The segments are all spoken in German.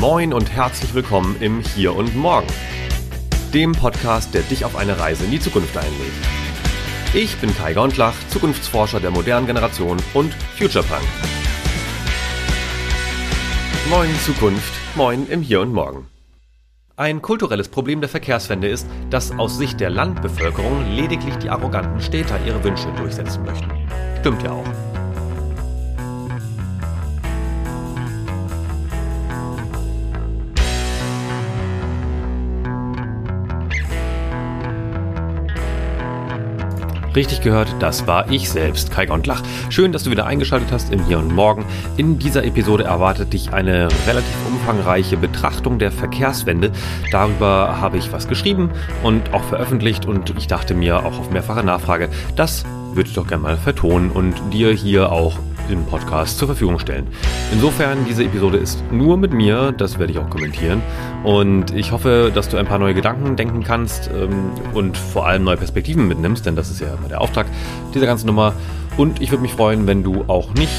Moin und herzlich willkommen im Hier und Morgen, dem Podcast, der dich auf eine Reise in die Zukunft einlädt. Ich bin Kai Gondlach, Zukunftsforscher der modernen Generation und Futurepunk. Moin Zukunft, moin im Hier und Morgen. Ein kulturelles Problem der Verkehrswende ist, dass aus Sicht der Landbevölkerung lediglich die arroganten Städter ihre Wünsche durchsetzen möchten. Stimmt ja auch. Richtig gehört, das war ich selbst, Kai Gondlach. Schön, dass du wieder eingeschaltet hast im Hier und Morgen. In dieser Episode erwartet dich eine relativ umfangreiche Betrachtung der Verkehrswende. Darüber habe ich was geschrieben und auch veröffentlicht und ich dachte mir auch auf mehrfache Nachfrage, das würde ich doch gerne mal vertonen und dir hier auch im Podcast zur Verfügung stellen. Insofern, diese Episode ist nur mit mir, das werde ich auch kommentieren. Und ich hoffe, dass du ein paar neue Gedanken denken kannst ähm, und vor allem neue Perspektiven mitnimmst, denn das ist ja immer der Auftrag dieser ganzen Nummer. Und ich würde mich freuen, wenn du auch nicht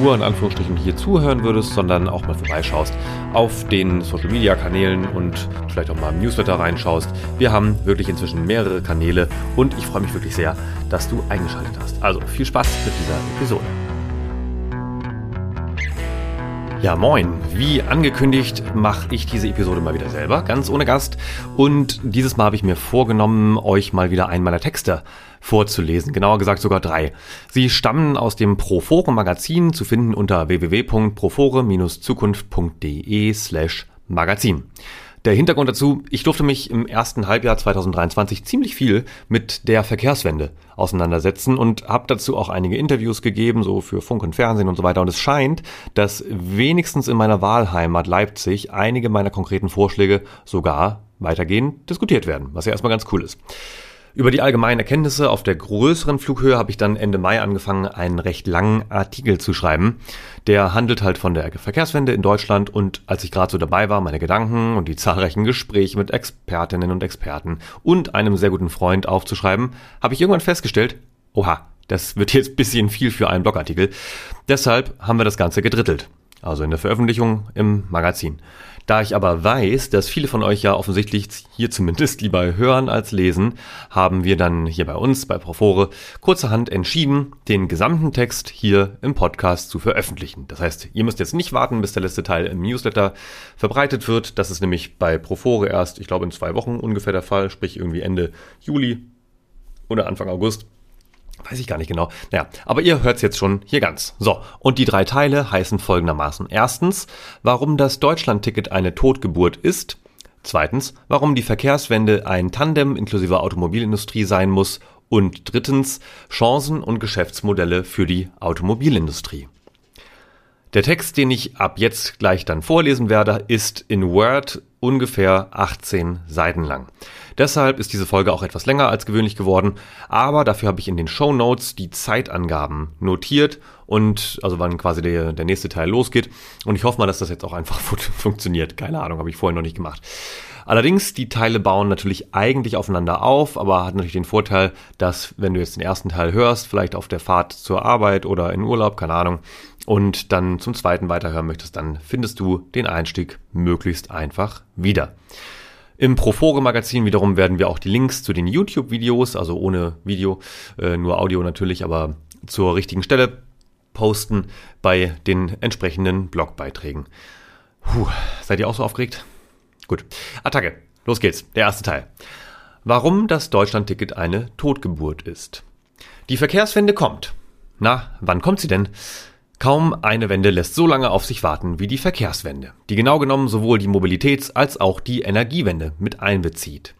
nur in Anführungsstrichen hier zuhören würdest, sondern auch mal vorbeischaust auf den Social Media Kanälen und vielleicht auch mal im Newsletter reinschaust. Wir haben wirklich inzwischen mehrere Kanäle und ich freue mich wirklich sehr, dass du eingeschaltet hast. Also viel Spaß mit dieser Episode. Ja, moin. Wie angekündigt mache ich diese Episode mal wieder selber, ganz ohne Gast. Und dieses Mal habe ich mir vorgenommen, euch mal wieder einen meiner Texte vorzulesen. Genauer gesagt sogar drei. Sie stammen aus dem Profore Magazin, zu finden unter www.profore-zukunft.de slash Magazin. Der Hintergrund dazu, ich durfte mich im ersten Halbjahr 2023 ziemlich viel mit der Verkehrswende auseinandersetzen und habe dazu auch einige Interviews gegeben, so für Funk und Fernsehen und so weiter. Und es scheint, dass wenigstens in meiner Wahlheimat Leipzig einige meiner konkreten Vorschläge sogar weitergehend diskutiert werden, was ja erstmal ganz cool ist. Über die allgemeinen Erkenntnisse auf der größeren Flughöhe habe ich dann Ende Mai angefangen, einen recht langen Artikel zu schreiben. Der handelt halt von der Verkehrswende in Deutschland und als ich gerade so dabei war, meine Gedanken und die zahlreichen Gespräche mit Expertinnen und Experten und einem sehr guten Freund aufzuschreiben, habe ich irgendwann festgestellt, oha, das wird jetzt bisschen viel für einen Blogartikel. Deshalb haben wir das Ganze gedrittelt. Also in der Veröffentlichung im Magazin. Da ich aber weiß, dass viele von euch ja offensichtlich hier zumindest lieber hören als lesen, haben wir dann hier bei uns, bei Profore, kurzerhand entschieden, den gesamten Text hier im Podcast zu veröffentlichen. Das heißt, ihr müsst jetzt nicht warten, bis der letzte Teil im Newsletter verbreitet wird. Das ist nämlich bei Profore erst, ich glaube, in zwei Wochen ungefähr der Fall, sprich irgendwie Ende Juli oder Anfang August. Weiß ich gar nicht genau. Naja, aber ihr hört's jetzt schon hier ganz. So, und die drei Teile heißen folgendermaßen. Erstens, warum das Deutschlandticket eine Totgeburt ist. Zweitens, warum die Verkehrswende ein Tandem inklusive Automobilindustrie sein muss. Und drittens, Chancen und Geschäftsmodelle für die Automobilindustrie. Der Text, den ich ab jetzt gleich dann vorlesen werde, ist in Word ungefähr 18 Seiten lang. Deshalb ist diese Folge auch etwas länger als gewöhnlich geworden, aber dafür habe ich in den Show Notes die Zeitangaben notiert und also wann quasi der, der nächste Teil losgeht. Und ich hoffe mal, dass das jetzt auch einfach funktioniert. Keine Ahnung, habe ich vorher noch nicht gemacht. Allerdings, die Teile bauen natürlich eigentlich aufeinander auf, aber hat natürlich den Vorteil, dass wenn du jetzt den ersten Teil hörst, vielleicht auf der Fahrt zur Arbeit oder in Urlaub, keine Ahnung, und dann zum zweiten weiterhören möchtest, dann findest du den Einstieg möglichst einfach wieder. Im Profore Magazin wiederum werden wir auch die Links zu den YouTube-Videos, also ohne Video, äh, nur Audio natürlich, aber zur richtigen Stelle posten bei den entsprechenden Blogbeiträgen. Puh, seid ihr auch so aufgeregt? Gut. Attacke. Los geht's. Der erste Teil. Warum das Deutschlandticket eine Totgeburt ist. Die Verkehrswende kommt. Na, wann kommt sie denn? Kaum eine Wende lässt so lange auf sich warten wie die Verkehrswende, die genau genommen sowohl die Mobilitäts- als auch die Energiewende mit einbezieht.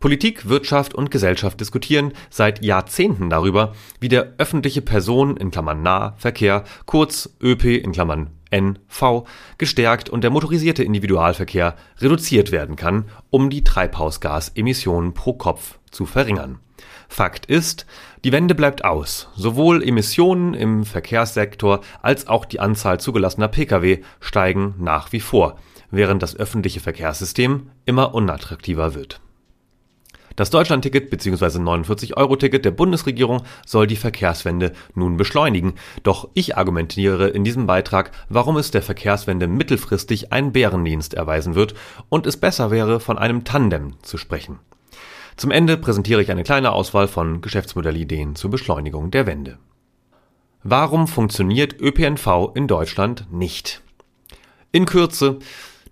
Politik, Wirtschaft und Gesellschaft diskutieren seit Jahrzehnten darüber, wie der öffentliche Personen in Klammern Nahverkehr, kurz ÖP in Klammern NV, gestärkt und der motorisierte Individualverkehr reduziert werden kann, um die Treibhausgasemissionen pro Kopf zu verringern. Fakt ist, die Wende bleibt aus. Sowohl Emissionen im Verkehrssektor als auch die Anzahl zugelassener Pkw steigen nach wie vor, während das öffentliche Verkehrssystem immer unattraktiver wird. Das Deutschlandticket bzw. 49-Euro-Ticket der Bundesregierung soll die Verkehrswende nun beschleunigen. Doch ich argumentiere in diesem Beitrag, warum es der Verkehrswende mittelfristig einen Bärendienst erweisen wird und es besser wäre, von einem Tandem zu sprechen. Zum Ende präsentiere ich eine kleine Auswahl von Geschäftsmodellideen zur Beschleunigung der Wende. Warum funktioniert ÖPNV in Deutschland nicht? In Kürze,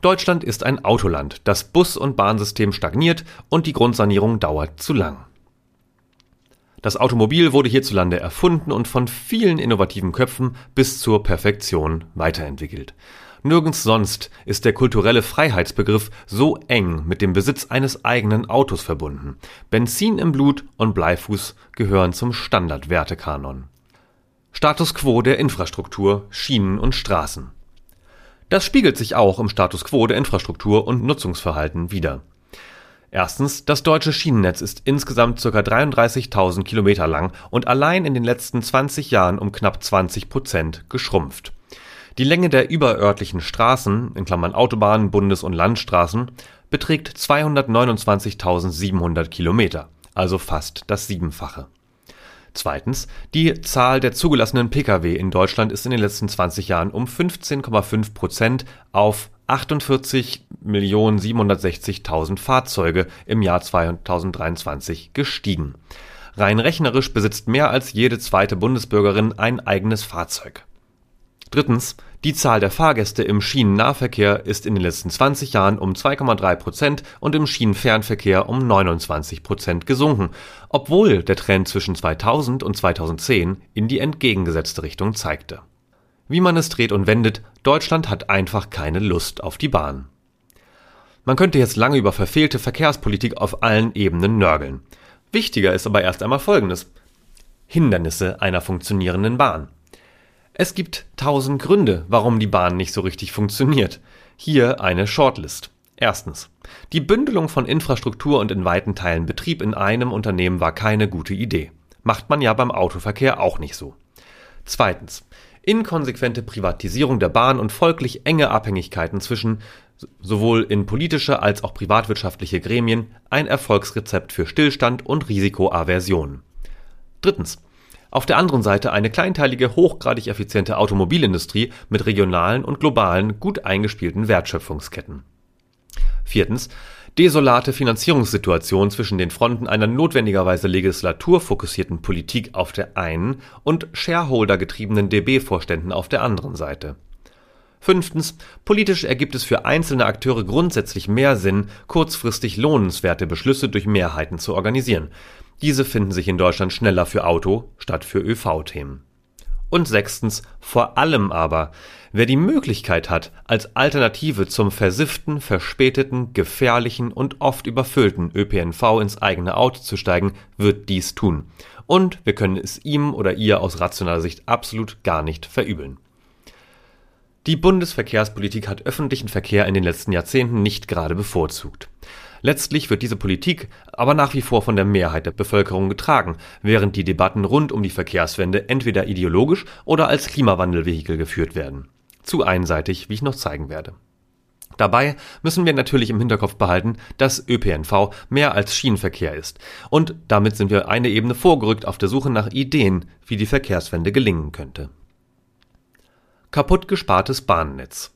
Deutschland ist ein Autoland, das Bus- und Bahnsystem stagniert und die Grundsanierung dauert zu lang. Das Automobil wurde hierzulande erfunden und von vielen innovativen Köpfen bis zur Perfektion weiterentwickelt. Nirgends sonst ist der kulturelle Freiheitsbegriff so eng mit dem Besitz eines eigenen Autos verbunden. Benzin im Blut und Bleifuß gehören zum Standardwertekanon. Status quo der Infrastruktur, Schienen und Straßen. Das spiegelt sich auch im Status quo der Infrastruktur und Nutzungsverhalten wider. Erstens, das deutsche Schienennetz ist insgesamt ca. 33.000 Kilometer lang und allein in den letzten 20 Jahren um knapp 20 Prozent geschrumpft. Die Länge der überörtlichen Straßen in Klammern (Autobahnen, Bundes und Landstraßen) beträgt 229.700 Kilometer, also fast das Siebenfache Zweitens, die Zahl der zugelassenen Pkw in Deutschland ist in den letzten 20 Jahren um 15,5 Prozent auf 48.760.000 Fahrzeuge im Jahr 2023 gestiegen. Rein rechnerisch besitzt mehr als jede zweite Bundesbürgerin ein eigenes Fahrzeug. Drittens die Zahl der Fahrgäste im Schienennahverkehr ist in den letzten 20 Jahren um 2,3 Prozent und im Schienenfernverkehr um 29 Prozent gesunken, obwohl der Trend zwischen 2000 und 2010 in die entgegengesetzte Richtung zeigte. Wie man es dreht und wendet, Deutschland hat einfach keine Lust auf die Bahn. Man könnte jetzt lange über verfehlte Verkehrspolitik auf allen Ebenen nörgeln. Wichtiger ist aber erst einmal Folgendes. Hindernisse einer funktionierenden Bahn. Es gibt tausend Gründe, warum die Bahn nicht so richtig funktioniert. Hier eine Shortlist. Erstens. Die Bündelung von Infrastruktur und in weiten Teilen Betrieb in einem Unternehmen war keine gute Idee. Macht man ja beim Autoverkehr auch nicht so. Zweitens. Inkonsequente Privatisierung der Bahn und folglich enge Abhängigkeiten zwischen sowohl in politische als auch privatwirtschaftliche Gremien ein Erfolgsrezept für Stillstand und Risikoaversion. Drittens. Auf der anderen Seite eine kleinteilige, hochgradig effiziente Automobilindustrie mit regionalen und globalen, gut eingespielten Wertschöpfungsketten. Viertens. Desolate Finanzierungssituation zwischen den Fronten einer notwendigerweise legislaturfokussierten Politik auf der einen und Shareholder-getriebenen DB-Vorständen auf der anderen Seite. Fünftens. Politisch ergibt es für einzelne Akteure grundsätzlich mehr Sinn, kurzfristig lohnenswerte Beschlüsse durch Mehrheiten zu organisieren. Diese finden sich in Deutschland schneller für Auto statt für ÖV-Themen. Und sechstens, vor allem aber, wer die Möglichkeit hat, als Alternative zum versifften, verspäteten, gefährlichen und oft überfüllten ÖPNV ins eigene Auto zu steigen, wird dies tun. Und wir können es ihm oder ihr aus rationaler Sicht absolut gar nicht verübeln. Die Bundesverkehrspolitik hat öffentlichen Verkehr in den letzten Jahrzehnten nicht gerade bevorzugt. Letztlich wird diese Politik aber nach wie vor von der Mehrheit der Bevölkerung getragen, während die Debatten rund um die Verkehrswende entweder ideologisch oder als Klimawandelvehikel geführt werden. Zu einseitig, wie ich noch zeigen werde. Dabei müssen wir natürlich im Hinterkopf behalten, dass ÖPNV mehr als Schienenverkehr ist. Und damit sind wir eine Ebene vorgerückt auf der Suche nach Ideen, wie die Verkehrswende gelingen könnte. Kaputt gespartes Bahnnetz.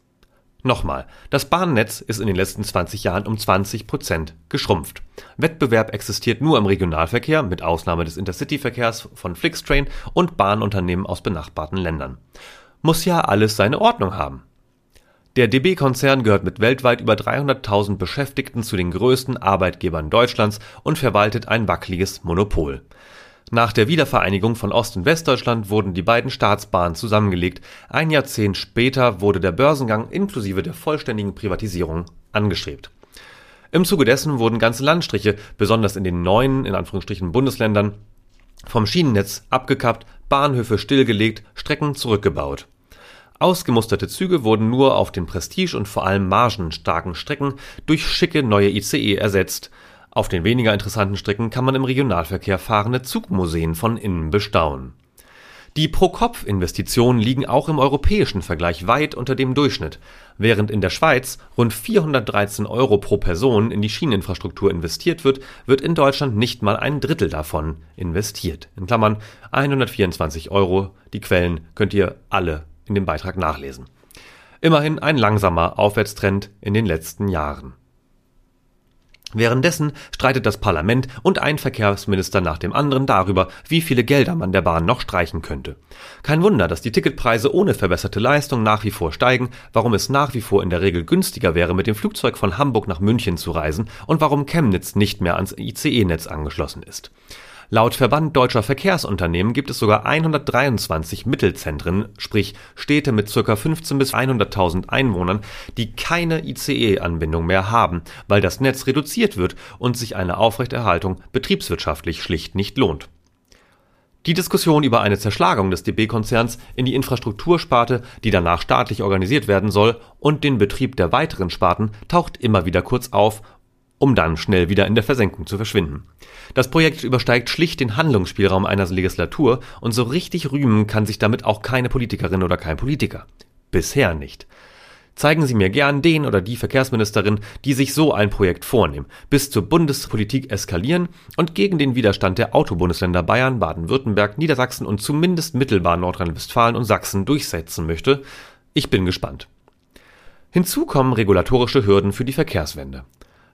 Nochmal, das Bahnnetz ist in den letzten 20 Jahren um 20 Prozent geschrumpft. Wettbewerb existiert nur im Regionalverkehr, mit Ausnahme des Intercity-Verkehrs von Flixtrain und Bahnunternehmen aus benachbarten Ländern. Muss ja alles seine Ordnung haben. Der DB-Konzern gehört mit weltweit über 300.000 Beschäftigten zu den größten Arbeitgebern Deutschlands und verwaltet ein wackeliges Monopol. Nach der Wiedervereinigung von Ost- und Westdeutschland wurden die beiden Staatsbahnen zusammengelegt, ein Jahrzehnt später wurde der Börsengang inklusive der vollständigen Privatisierung angestrebt. Im Zuge dessen wurden ganze Landstriche, besonders in den neuen in Anführungsstrichen Bundesländern, vom Schienennetz abgekappt, Bahnhöfe stillgelegt, Strecken zurückgebaut. Ausgemusterte Züge wurden nur auf den prestige- und vor allem margenstarken Strecken durch schicke neue ICE ersetzt, auf den weniger interessanten Strecken kann man im Regionalverkehr fahrende Zugmuseen von innen bestaunen. Die Pro-Kopf-Investitionen liegen auch im europäischen Vergleich weit unter dem Durchschnitt. Während in der Schweiz rund 413 Euro pro Person in die Schieneninfrastruktur investiert wird, wird in Deutschland nicht mal ein Drittel davon investiert. In Klammern 124 Euro. Die Quellen könnt ihr alle in dem Beitrag nachlesen. Immerhin ein langsamer Aufwärtstrend in den letzten Jahren. Währenddessen streitet das Parlament und ein Verkehrsminister nach dem anderen darüber, wie viele Gelder man der Bahn noch streichen könnte. Kein Wunder, dass die Ticketpreise ohne verbesserte Leistung nach wie vor steigen, warum es nach wie vor in der Regel günstiger wäre, mit dem Flugzeug von Hamburg nach München zu reisen und warum Chemnitz nicht mehr ans ICE-Netz angeschlossen ist. Laut Verband Deutscher Verkehrsunternehmen gibt es sogar 123 Mittelzentren, sprich Städte mit ca. 15 bis 100.000 Einwohnern, die keine ICE-Anbindung mehr haben, weil das Netz reduziert wird und sich eine Aufrechterhaltung betriebswirtschaftlich schlicht nicht lohnt. Die Diskussion über eine Zerschlagung des DB-Konzerns in die Infrastruktursparte, die danach staatlich organisiert werden soll, und den Betrieb der weiteren Sparten taucht immer wieder kurz auf um dann schnell wieder in der Versenkung zu verschwinden. Das Projekt übersteigt schlicht den Handlungsspielraum einer Legislatur und so richtig rühmen kann sich damit auch keine Politikerin oder kein Politiker. Bisher nicht. Zeigen Sie mir gern den oder die Verkehrsministerin, die sich so ein Projekt vornehmen, bis zur Bundespolitik eskalieren und gegen den Widerstand der Autobundesländer Bayern, Baden-Württemberg, Niedersachsen und zumindest mittelbar Nordrhein-Westfalen und Sachsen durchsetzen möchte. Ich bin gespannt. Hinzu kommen regulatorische Hürden für die Verkehrswende.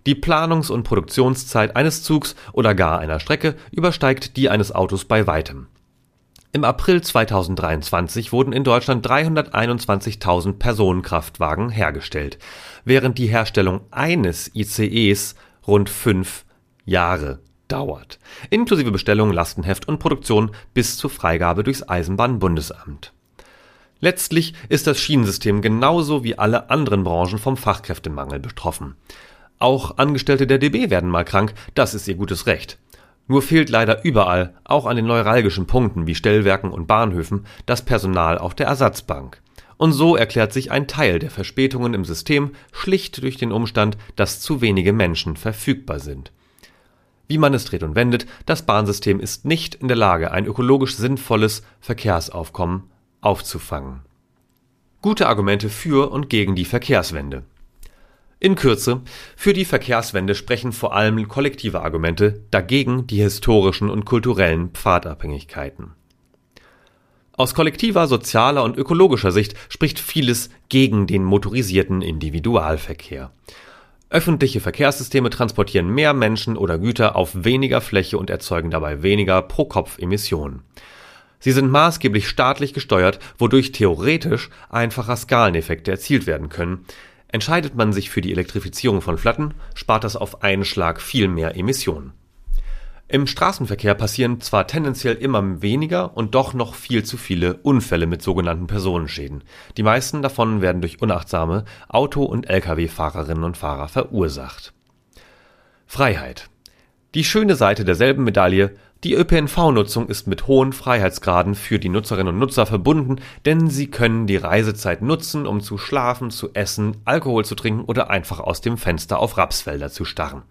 Die Planungs und Produktionszeit eines Zugs oder gar einer Strecke übersteigt die eines Autos bei weitem. Im April 2023 wurden in Deutschland 321.000 Personenkraftwagen hergestellt, während die Herstellung eines ICEs rund fünf Jahre dauert, inklusive Bestellung, Lastenheft und Produktion bis zur Freigabe durchs Eisenbahnbundesamt. Letztlich ist das Schienensystem genauso wie alle anderen Branchen vom Fachkräftemangel betroffen. Auch Angestellte der DB werden mal krank, das ist ihr gutes Recht. Nur fehlt leider überall, auch an den neuralgischen Punkten wie Stellwerken und Bahnhöfen, das Personal auf der Ersatzbank. Und so erklärt sich ein Teil der Verspätungen im System schlicht durch den Umstand, dass zu wenige Menschen verfügbar sind. Wie man es dreht und wendet, das Bahnsystem ist nicht in der Lage, ein ökologisch sinnvolles Verkehrsaufkommen aufzufangen. Gute Argumente für und gegen die Verkehrswende. In Kürze, für die Verkehrswende sprechen vor allem kollektive Argumente, dagegen die historischen und kulturellen Pfadabhängigkeiten. Aus kollektiver, sozialer und ökologischer Sicht spricht vieles gegen den motorisierten Individualverkehr. Öffentliche Verkehrssysteme transportieren mehr Menschen oder Güter auf weniger Fläche und erzeugen dabei weniger Pro-Kopf-Emissionen. Sie sind maßgeblich staatlich gesteuert, wodurch theoretisch einfacher Skaleneffekte erzielt werden können, Entscheidet man sich für die Elektrifizierung von Flotten, spart das auf einen Schlag viel mehr Emissionen. Im Straßenverkehr passieren zwar tendenziell immer weniger und doch noch viel zu viele Unfälle mit sogenannten Personenschäden. Die meisten davon werden durch unachtsame Auto- und Lkw-Fahrerinnen und Fahrer verursacht. Freiheit. Die schöne Seite derselben Medaille, die ÖPNV-Nutzung ist mit hohen Freiheitsgraden für die Nutzerinnen und Nutzer verbunden, denn sie können die Reisezeit nutzen, um zu schlafen, zu essen, Alkohol zu trinken oder einfach aus dem Fenster auf Rapsfelder zu starren.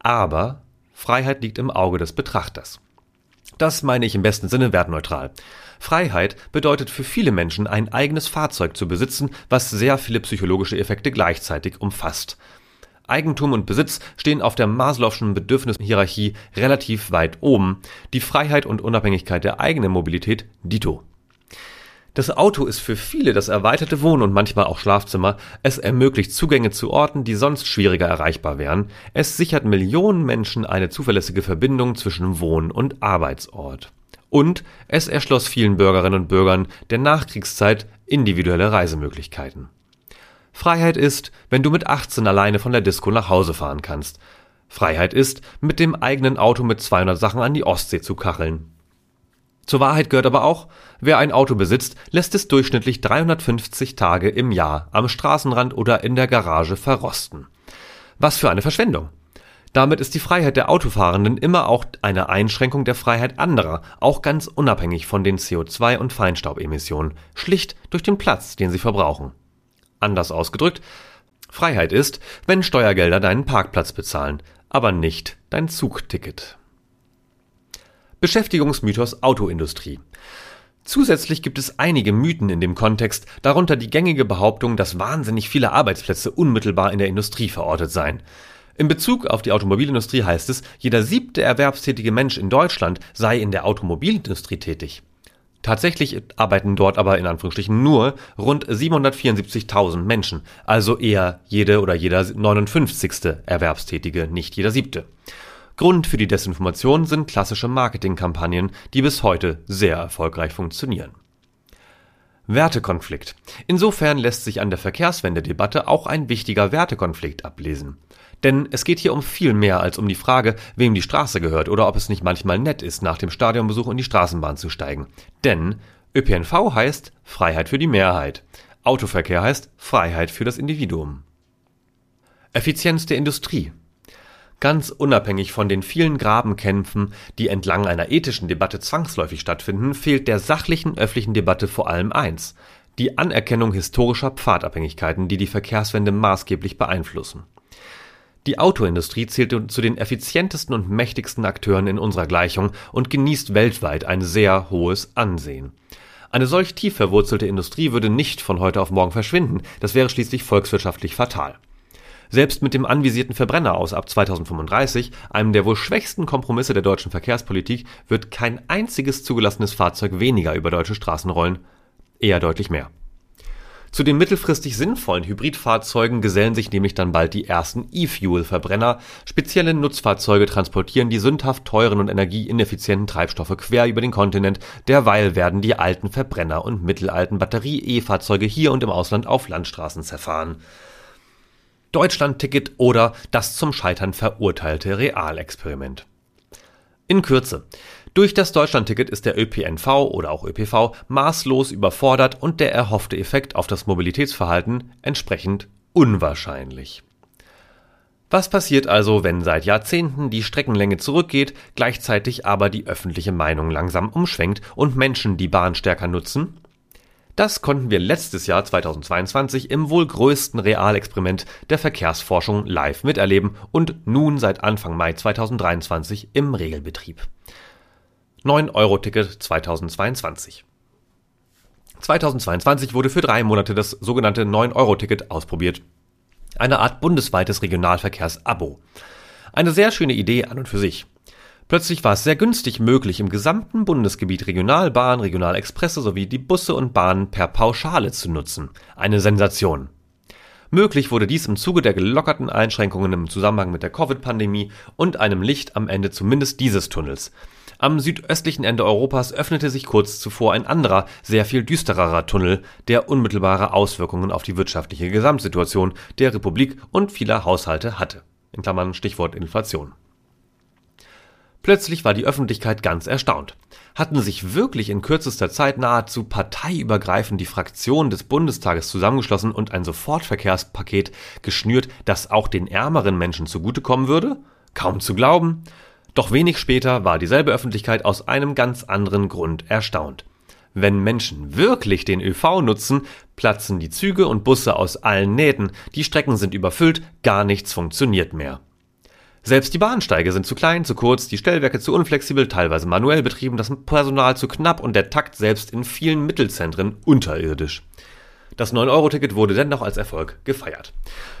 Aber Freiheit liegt im Auge des Betrachters. Das meine ich im besten Sinne wertneutral. Freiheit bedeutet für viele Menschen ein eigenes Fahrzeug zu besitzen, was sehr viele psychologische Effekte gleichzeitig umfasst. Eigentum und Besitz stehen auf der Maslow'schen Bedürfnishierarchie relativ weit oben, die Freiheit und Unabhängigkeit der eigenen Mobilität dito. Das Auto ist für viele das erweiterte Wohn- und manchmal auch Schlafzimmer. Es ermöglicht Zugänge zu Orten, die sonst schwieriger erreichbar wären. Es sichert Millionen Menschen eine zuverlässige Verbindung zwischen Wohn- und Arbeitsort. Und es erschloss vielen Bürgerinnen und Bürgern der Nachkriegszeit individuelle Reisemöglichkeiten. Freiheit ist, wenn du mit 18 alleine von der Disco nach Hause fahren kannst. Freiheit ist, mit dem eigenen Auto mit 200 Sachen an die Ostsee zu kacheln. Zur Wahrheit gehört aber auch, wer ein Auto besitzt, lässt es durchschnittlich 350 Tage im Jahr am Straßenrand oder in der Garage verrosten. Was für eine Verschwendung. Damit ist die Freiheit der Autofahrenden immer auch eine Einschränkung der Freiheit anderer, auch ganz unabhängig von den CO2 und Feinstaubemissionen, schlicht durch den Platz, den sie verbrauchen. Anders ausgedrückt, Freiheit ist, wenn Steuergelder deinen Parkplatz bezahlen, aber nicht dein Zugticket. Beschäftigungsmythos Autoindustrie. Zusätzlich gibt es einige Mythen in dem Kontext, darunter die gängige Behauptung, dass wahnsinnig viele Arbeitsplätze unmittelbar in der Industrie verortet seien. In Bezug auf die Automobilindustrie heißt es, jeder siebte erwerbstätige Mensch in Deutschland sei in der Automobilindustrie tätig. Tatsächlich arbeiten dort aber in Anführungsstrichen nur rund 774.000 Menschen, also eher jede oder jeder 59. Erwerbstätige, nicht jeder siebte. Grund für die Desinformation sind klassische Marketingkampagnen, die bis heute sehr erfolgreich funktionieren. Wertekonflikt. Insofern lässt sich an der Verkehrswendedebatte auch ein wichtiger Wertekonflikt ablesen. Denn es geht hier um viel mehr als um die Frage, wem die Straße gehört oder ob es nicht manchmal nett ist, nach dem Stadionbesuch in die Straßenbahn zu steigen. Denn ÖPNV heißt Freiheit für die Mehrheit. Autoverkehr heißt Freiheit für das Individuum. Effizienz der Industrie. Ganz unabhängig von den vielen Grabenkämpfen, die entlang einer ethischen Debatte zwangsläufig stattfinden, fehlt der sachlichen öffentlichen Debatte vor allem eins die Anerkennung historischer Pfadabhängigkeiten, die die Verkehrswende maßgeblich beeinflussen. Die Autoindustrie zählt zu den effizientesten und mächtigsten Akteuren in unserer Gleichung und genießt weltweit ein sehr hohes Ansehen. Eine solch tief verwurzelte Industrie würde nicht von heute auf morgen verschwinden, das wäre schließlich volkswirtschaftlich fatal. Selbst mit dem anvisierten Verbrenner aus ab 2035, einem der wohl schwächsten Kompromisse der deutschen Verkehrspolitik, wird kein einziges zugelassenes Fahrzeug weniger über deutsche Straßen rollen, eher deutlich mehr. Zu den mittelfristig sinnvollen Hybridfahrzeugen gesellen sich nämlich dann bald die ersten E-Fuel-Verbrenner. Spezielle Nutzfahrzeuge transportieren die sündhaft teuren und energieineffizienten Treibstoffe quer über den Kontinent. Derweil werden die alten Verbrenner und mittelalten Batterie-E-Fahrzeuge hier und im Ausland auf Landstraßen zerfahren. Deutschland-Ticket oder das zum Scheitern verurteilte Realexperiment. In Kürze. Durch das Deutschlandticket ist der ÖPNV oder auch ÖPV maßlos überfordert und der erhoffte Effekt auf das Mobilitätsverhalten entsprechend unwahrscheinlich. Was passiert also, wenn seit Jahrzehnten die Streckenlänge zurückgeht, gleichzeitig aber die öffentliche Meinung langsam umschwenkt und Menschen die Bahn stärker nutzen? Das konnten wir letztes Jahr 2022 im wohl größten Realexperiment der Verkehrsforschung live miterleben und nun seit Anfang Mai 2023 im Regelbetrieb. 9-Euro-Ticket 2022. 2022 wurde für drei Monate das sogenannte 9-Euro-Ticket ausprobiert. Eine Art bundesweites Regionalverkehrs-Abo. Eine sehr schöne Idee an und für sich. Plötzlich war es sehr günstig möglich, im gesamten Bundesgebiet Regionalbahn, Regionalexpresse sowie die Busse und Bahnen per Pauschale zu nutzen. Eine Sensation. Möglich wurde dies im Zuge der gelockerten Einschränkungen im Zusammenhang mit der Covid-Pandemie und einem Licht am Ende zumindest dieses Tunnels. Am südöstlichen Ende Europas öffnete sich kurz zuvor ein anderer, sehr viel düstererer Tunnel, der unmittelbare Auswirkungen auf die wirtschaftliche Gesamtsituation der Republik und vieler Haushalte hatte. In Klammern Stichwort Inflation. Plötzlich war die Öffentlichkeit ganz erstaunt. Hatten sich wirklich in kürzester Zeit nahezu parteiübergreifend die Fraktionen des Bundestages zusammengeschlossen und ein Sofortverkehrspaket geschnürt, das auch den ärmeren Menschen zugutekommen würde? Kaum zu glauben. Doch wenig später war dieselbe Öffentlichkeit aus einem ganz anderen Grund erstaunt. Wenn Menschen wirklich den ÖV nutzen, platzen die Züge und Busse aus allen Nähten, die Strecken sind überfüllt, gar nichts funktioniert mehr. Selbst die Bahnsteige sind zu klein, zu kurz, die Stellwerke zu unflexibel, teilweise manuell betrieben, das Personal zu knapp und der Takt selbst in vielen Mittelzentren unterirdisch. Das 9-Euro-Ticket wurde dennoch als Erfolg gefeiert.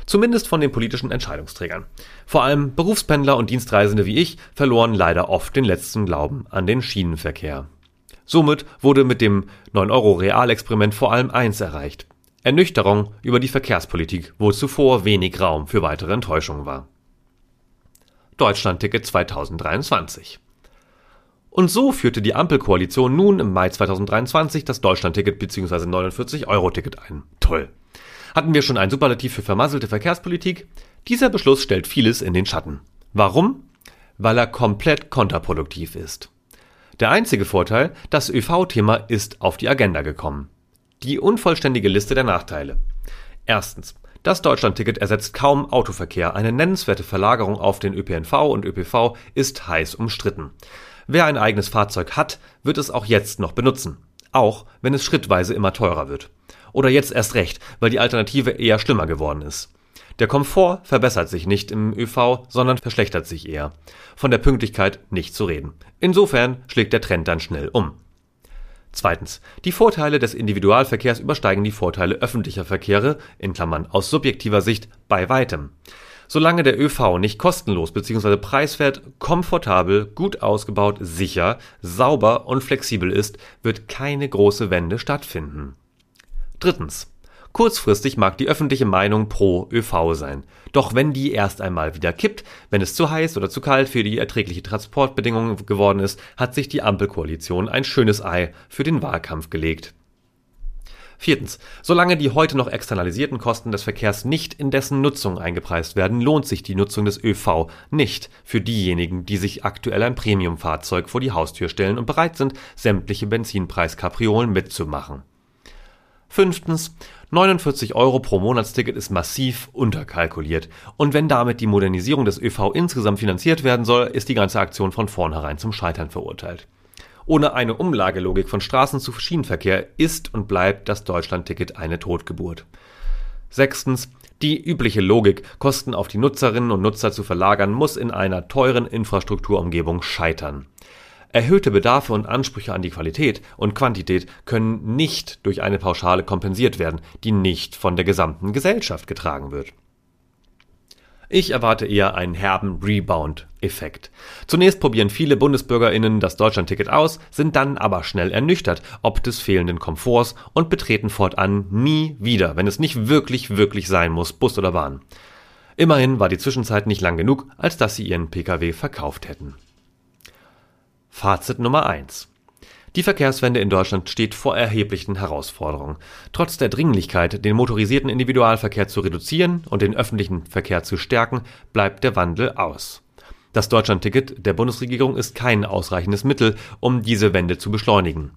Zumindest von den politischen Entscheidungsträgern. Vor allem Berufspendler und Dienstreisende wie ich verloren leider oft den letzten Glauben an den Schienenverkehr. Somit wurde mit dem 9-Euro-Realexperiment vor allem eins erreicht. Ernüchterung über die Verkehrspolitik, wo zuvor wenig Raum für weitere Enttäuschungen war. Deutschlandticket 2023 und so führte die Ampelkoalition nun im Mai 2023 das Deutschlandticket bzw. 49-Euro-Ticket ein. Toll. Hatten wir schon ein Superlativ für vermasselte Verkehrspolitik? Dieser Beschluss stellt vieles in den Schatten. Warum? Weil er komplett kontraproduktiv ist. Der einzige Vorteil, das ÖV-Thema ist auf die Agenda gekommen. Die unvollständige Liste der Nachteile. Erstens. Das Deutschlandticket ersetzt kaum Autoverkehr. Eine nennenswerte Verlagerung auf den ÖPNV und ÖPV ist heiß umstritten. Wer ein eigenes Fahrzeug hat, wird es auch jetzt noch benutzen. Auch wenn es schrittweise immer teurer wird. Oder jetzt erst recht, weil die Alternative eher schlimmer geworden ist. Der Komfort verbessert sich nicht im ÖV, sondern verschlechtert sich eher. Von der Pünktlichkeit nicht zu reden. Insofern schlägt der Trend dann schnell um. Zweitens. Die Vorteile des Individualverkehrs übersteigen die Vorteile öffentlicher Verkehre in Klammern (aus subjektiver Sicht) bei weitem. Solange der ÖV nicht kostenlos bzw. preiswert, komfortabel, gut ausgebaut, sicher, sauber und flexibel ist, wird keine große Wende stattfinden. Drittens. Kurzfristig mag die öffentliche Meinung pro ÖV sein. Doch wenn die erst einmal wieder kippt, wenn es zu heiß oder zu kalt für die erträgliche Transportbedingungen geworden ist, hat sich die Ampelkoalition ein schönes Ei für den Wahlkampf gelegt. Viertens. Solange die heute noch externalisierten Kosten des Verkehrs nicht in dessen Nutzung eingepreist werden, lohnt sich die Nutzung des ÖV nicht für diejenigen, die sich aktuell ein Premiumfahrzeug vor die Haustür stellen und bereit sind, sämtliche Benzinpreiskapriolen mitzumachen. Fünftens. 49 Euro pro Monatsticket ist massiv unterkalkuliert. Und wenn damit die Modernisierung des ÖV insgesamt finanziert werden soll, ist die ganze Aktion von vornherein zum Scheitern verurteilt. Ohne eine Umlagelogik von Straßen zu Schienenverkehr ist und bleibt das Deutschlandticket eine Totgeburt. Sechstens. Die übliche Logik, Kosten auf die Nutzerinnen und Nutzer zu verlagern, muss in einer teuren Infrastrukturumgebung scheitern. Erhöhte Bedarfe und Ansprüche an die Qualität und Quantität können nicht durch eine Pauschale kompensiert werden, die nicht von der gesamten Gesellschaft getragen wird. Ich erwarte eher einen herben Rebound-Effekt. Zunächst probieren viele BundesbürgerInnen das Deutschlandticket aus, sind dann aber schnell ernüchtert ob des fehlenden Komforts und betreten fortan nie wieder, wenn es nicht wirklich, wirklich sein muss, Bus oder Bahn. Immerhin war die Zwischenzeit nicht lang genug, als dass sie ihren Pkw verkauft hätten. Fazit Nummer 1. Die Verkehrswende in Deutschland steht vor erheblichen Herausforderungen. Trotz der Dringlichkeit, den motorisierten Individualverkehr zu reduzieren und den öffentlichen Verkehr zu stärken, bleibt der Wandel aus. Das Deutschlandticket der Bundesregierung ist kein ausreichendes Mittel, um diese Wende zu beschleunigen.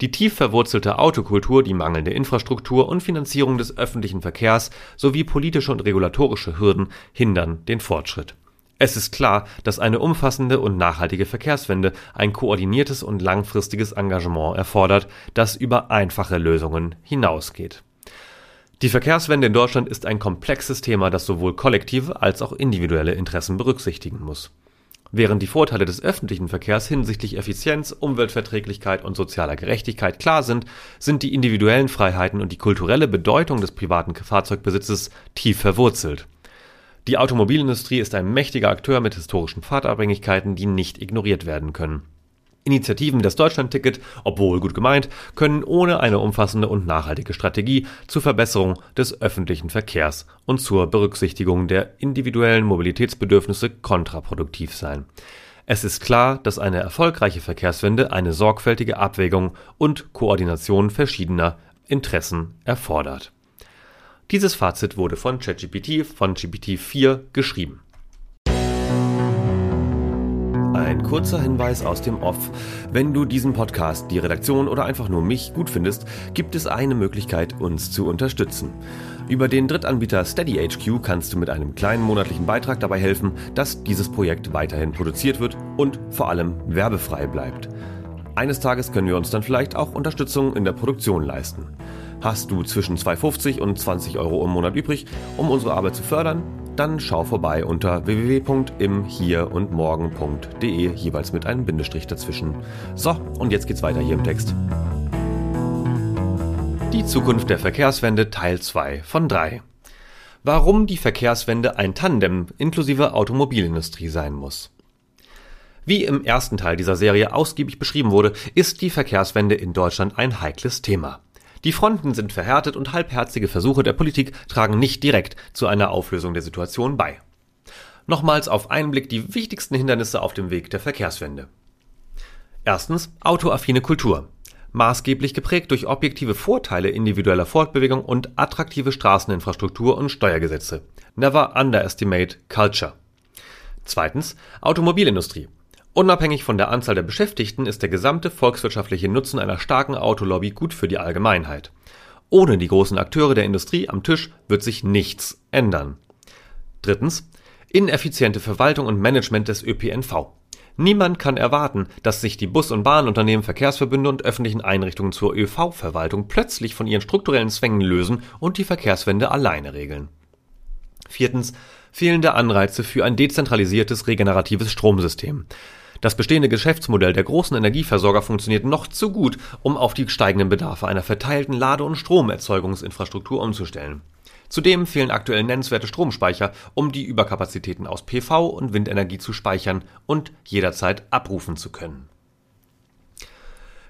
Die tief verwurzelte Autokultur, die mangelnde Infrastruktur und Finanzierung des öffentlichen Verkehrs sowie politische und regulatorische Hürden hindern den Fortschritt. Es ist klar, dass eine umfassende und nachhaltige Verkehrswende ein koordiniertes und langfristiges Engagement erfordert, das über einfache Lösungen hinausgeht. Die Verkehrswende in Deutschland ist ein komplexes Thema, das sowohl kollektive als auch individuelle Interessen berücksichtigen muss. Während die Vorteile des öffentlichen Verkehrs hinsichtlich Effizienz, Umweltverträglichkeit und sozialer Gerechtigkeit klar sind, sind die individuellen Freiheiten und die kulturelle Bedeutung des privaten Fahrzeugbesitzes tief verwurzelt die Automobilindustrie ist ein mächtiger Akteur mit historischen Pfadabhängigkeiten, die nicht ignoriert werden können. Initiativen wie das Deutschlandticket, obwohl gut gemeint, können ohne eine umfassende und nachhaltige Strategie zur Verbesserung des öffentlichen Verkehrs und zur Berücksichtigung der individuellen Mobilitätsbedürfnisse kontraproduktiv sein. Es ist klar, dass eine erfolgreiche Verkehrswende eine sorgfältige Abwägung und Koordination verschiedener Interessen erfordert dieses Fazit wurde von ChatGPT von GPT-4 geschrieben. Ein kurzer Hinweis aus dem Off. Wenn du diesen Podcast, die Redaktion oder einfach nur mich gut findest, gibt es eine Möglichkeit, uns zu unterstützen. Über den Drittanbieter SteadyHQ kannst du mit einem kleinen monatlichen Beitrag dabei helfen, dass dieses Projekt weiterhin produziert wird und vor allem werbefrei bleibt. Eines Tages können wir uns dann vielleicht auch Unterstützung in der Produktion leisten. Hast du zwischen 2,50 und 20 Euro im Monat übrig, um unsere Arbeit zu fördern? Dann schau vorbei unter www.imhierundmorgen.de, jeweils mit einem Bindestrich dazwischen. So, und jetzt geht's weiter hier im Text. Die Zukunft der Verkehrswende Teil 2 von 3. Warum die Verkehrswende ein Tandem inklusive Automobilindustrie sein muss. Wie im ersten Teil dieser Serie ausgiebig beschrieben wurde, ist die Verkehrswende in Deutschland ein heikles Thema. Die Fronten sind verhärtet und halbherzige Versuche der Politik tragen nicht direkt zu einer Auflösung der Situation bei. Nochmals auf einen Blick die wichtigsten Hindernisse auf dem Weg der Verkehrswende. Erstens autoaffine Kultur. Maßgeblich geprägt durch objektive Vorteile individueller Fortbewegung und attraktive Straßeninfrastruktur und Steuergesetze. Never underestimate culture. Zweitens Automobilindustrie. Unabhängig von der Anzahl der Beschäftigten ist der gesamte volkswirtschaftliche Nutzen einer starken Autolobby gut für die Allgemeinheit. Ohne die großen Akteure der Industrie am Tisch wird sich nichts ändern. Drittens. Ineffiziente Verwaltung und Management des ÖPNV. Niemand kann erwarten, dass sich die Bus- und Bahnunternehmen, Verkehrsverbünde und öffentlichen Einrichtungen zur ÖV-Verwaltung plötzlich von ihren strukturellen Zwängen lösen und die Verkehrswende alleine regeln. Viertens. Fehlende Anreize für ein dezentralisiertes regeneratives Stromsystem. Das bestehende Geschäftsmodell der großen Energieversorger funktioniert noch zu gut, um auf die steigenden Bedarfe einer verteilten Lade- und Stromerzeugungsinfrastruktur umzustellen. Zudem fehlen aktuell nennenswerte Stromspeicher, um die Überkapazitäten aus PV und Windenergie zu speichern und jederzeit abrufen zu können.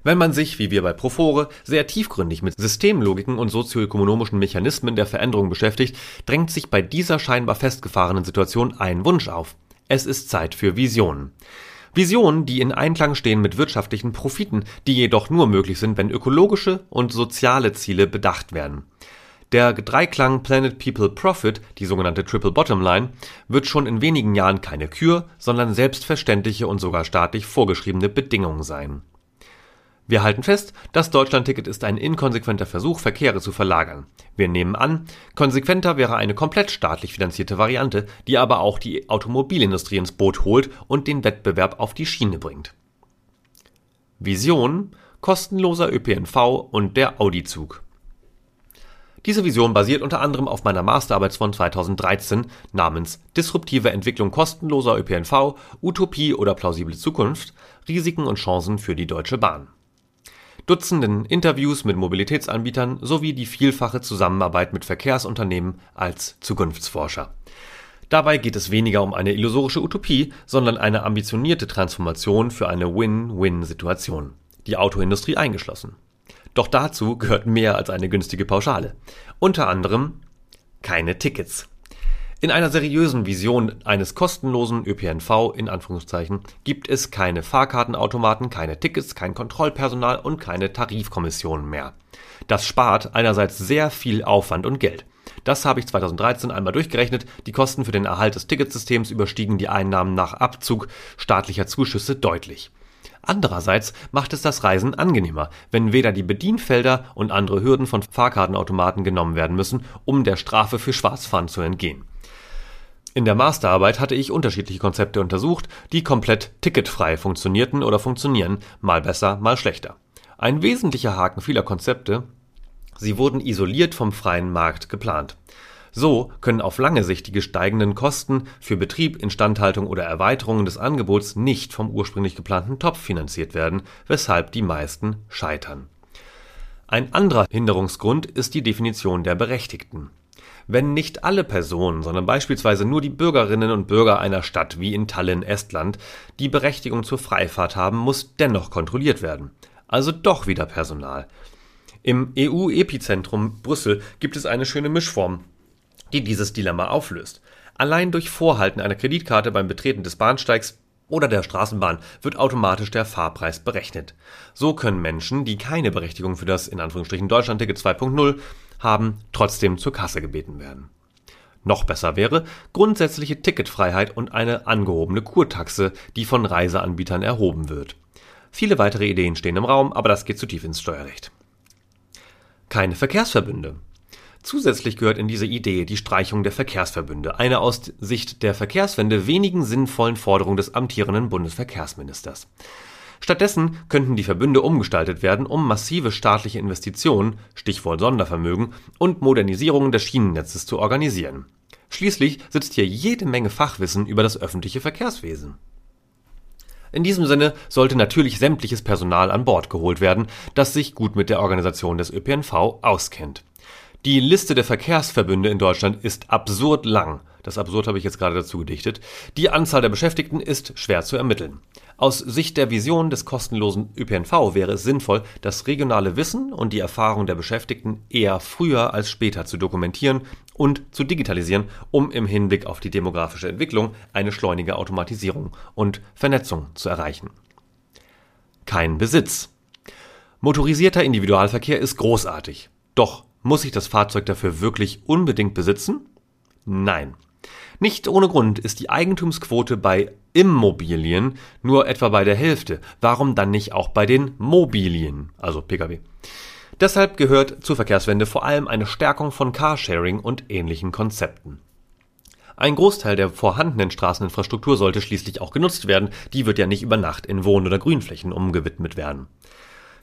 Wenn man sich, wie wir bei Profore, sehr tiefgründig mit Systemlogiken und sozioökonomischen Mechanismen der Veränderung beschäftigt, drängt sich bei dieser scheinbar festgefahrenen Situation ein Wunsch auf. Es ist Zeit für Visionen. Visionen, die in Einklang stehen mit wirtschaftlichen Profiten, die jedoch nur möglich sind, wenn ökologische und soziale Ziele bedacht werden. Der Dreiklang Planet People Profit, die sogenannte Triple Bottom Line, wird schon in wenigen Jahren keine Kür, sondern selbstverständliche und sogar staatlich vorgeschriebene Bedingung sein. Wir halten fest, das Deutschlandticket ist ein inkonsequenter Versuch, Verkehre zu verlagern. Wir nehmen an, konsequenter wäre eine komplett staatlich finanzierte Variante, die aber auch die Automobilindustrie ins Boot holt und den Wettbewerb auf die Schiene bringt. Vision kostenloser ÖPNV und der Audi-Zug. Diese Vision basiert unter anderem auf meiner Masterarbeit von 2013 namens Disruptive Entwicklung kostenloser ÖPNV, Utopie oder plausible Zukunft, Risiken und Chancen für die Deutsche Bahn Dutzenden Interviews mit Mobilitätsanbietern sowie die vielfache Zusammenarbeit mit Verkehrsunternehmen als Zukunftsforscher. Dabei geht es weniger um eine illusorische Utopie, sondern eine ambitionierte Transformation für eine Win-Win-Situation, die Autoindustrie eingeschlossen. Doch dazu gehört mehr als eine günstige Pauschale. Unter anderem keine Tickets. In einer seriösen Vision eines kostenlosen ÖPNV in Anführungszeichen gibt es keine Fahrkartenautomaten, keine Tickets, kein Kontrollpersonal und keine Tarifkommissionen mehr. Das spart einerseits sehr viel Aufwand und Geld. Das habe ich 2013 einmal durchgerechnet. Die Kosten für den Erhalt des Ticketsystems überstiegen die Einnahmen nach Abzug staatlicher Zuschüsse deutlich. Andererseits macht es das Reisen angenehmer, wenn weder die Bedienfelder und andere Hürden von Fahrkartenautomaten genommen werden müssen, um der Strafe für Schwarzfahren zu entgehen. In der Masterarbeit hatte ich unterschiedliche Konzepte untersucht, die komplett ticketfrei funktionierten oder funktionieren, mal besser, mal schlechter. Ein wesentlicher Haken vieler Konzepte, sie wurden isoliert vom freien Markt geplant. So können auf lange Sicht die gesteigenden Kosten für Betrieb, Instandhaltung oder Erweiterungen des Angebots nicht vom ursprünglich geplanten Topf finanziert werden, weshalb die meisten scheitern. Ein anderer Hinderungsgrund ist die Definition der Berechtigten. Wenn nicht alle Personen, sondern beispielsweise nur die Bürgerinnen und Bürger einer Stadt wie in Tallinn, Estland, die Berechtigung zur Freifahrt haben, muss dennoch kontrolliert werden. Also doch wieder Personal. Im EU-Epizentrum Brüssel gibt es eine schöne Mischform, die dieses Dilemma auflöst. Allein durch Vorhalten einer Kreditkarte beim Betreten des Bahnsteigs oder der Straßenbahn wird automatisch der Fahrpreis berechnet. So können Menschen, die keine Berechtigung für das in Anführungsstrichen Deutschlandticket 2.0 haben, trotzdem zur Kasse gebeten werden. Noch besser wäre grundsätzliche Ticketfreiheit und eine angehobene Kurtaxe, die von Reiseanbietern erhoben wird. Viele weitere Ideen stehen im Raum, aber das geht zu tief ins Steuerrecht. Keine Verkehrsverbünde. Zusätzlich gehört in diese Idee die Streichung der Verkehrsverbünde, eine aus Sicht der Verkehrswende wenigen sinnvollen Forderung des amtierenden Bundesverkehrsministers. Stattdessen könnten die Verbünde umgestaltet werden, um massive staatliche Investitionen Stichwort Sondervermögen und Modernisierungen des Schienennetzes zu organisieren. Schließlich sitzt hier jede Menge Fachwissen über das öffentliche Verkehrswesen. In diesem Sinne sollte natürlich sämtliches Personal an Bord geholt werden, das sich gut mit der Organisation des ÖPNV auskennt. Die Liste der Verkehrsverbünde in Deutschland ist absurd lang. Das Absurd habe ich jetzt gerade dazu gedichtet. Die Anzahl der Beschäftigten ist schwer zu ermitteln. Aus Sicht der Vision des kostenlosen ÖPNV wäre es sinnvoll, das regionale Wissen und die Erfahrung der Beschäftigten eher früher als später zu dokumentieren und zu digitalisieren, um im Hinblick auf die demografische Entwicklung eine schleunige Automatisierung und Vernetzung zu erreichen. Kein Besitz. Motorisierter Individualverkehr ist großartig. Doch muss ich das Fahrzeug dafür wirklich unbedingt besitzen? Nein. Nicht ohne Grund ist die Eigentumsquote bei Immobilien nur etwa bei der Hälfte. Warum dann nicht auch bei den Mobilien, also Pkw? Deshalb gehört zur Verkehrswende vor allem eine Stärkung von Carsharing und ähnlichen Konzepten. Ein Großteil der vorhandenen Straßeninfrastruktur sollte schließlich auch genutzt werden, die wird ja nicht über Nacht in Wohn- oder Grünflächen umgewidmet werden.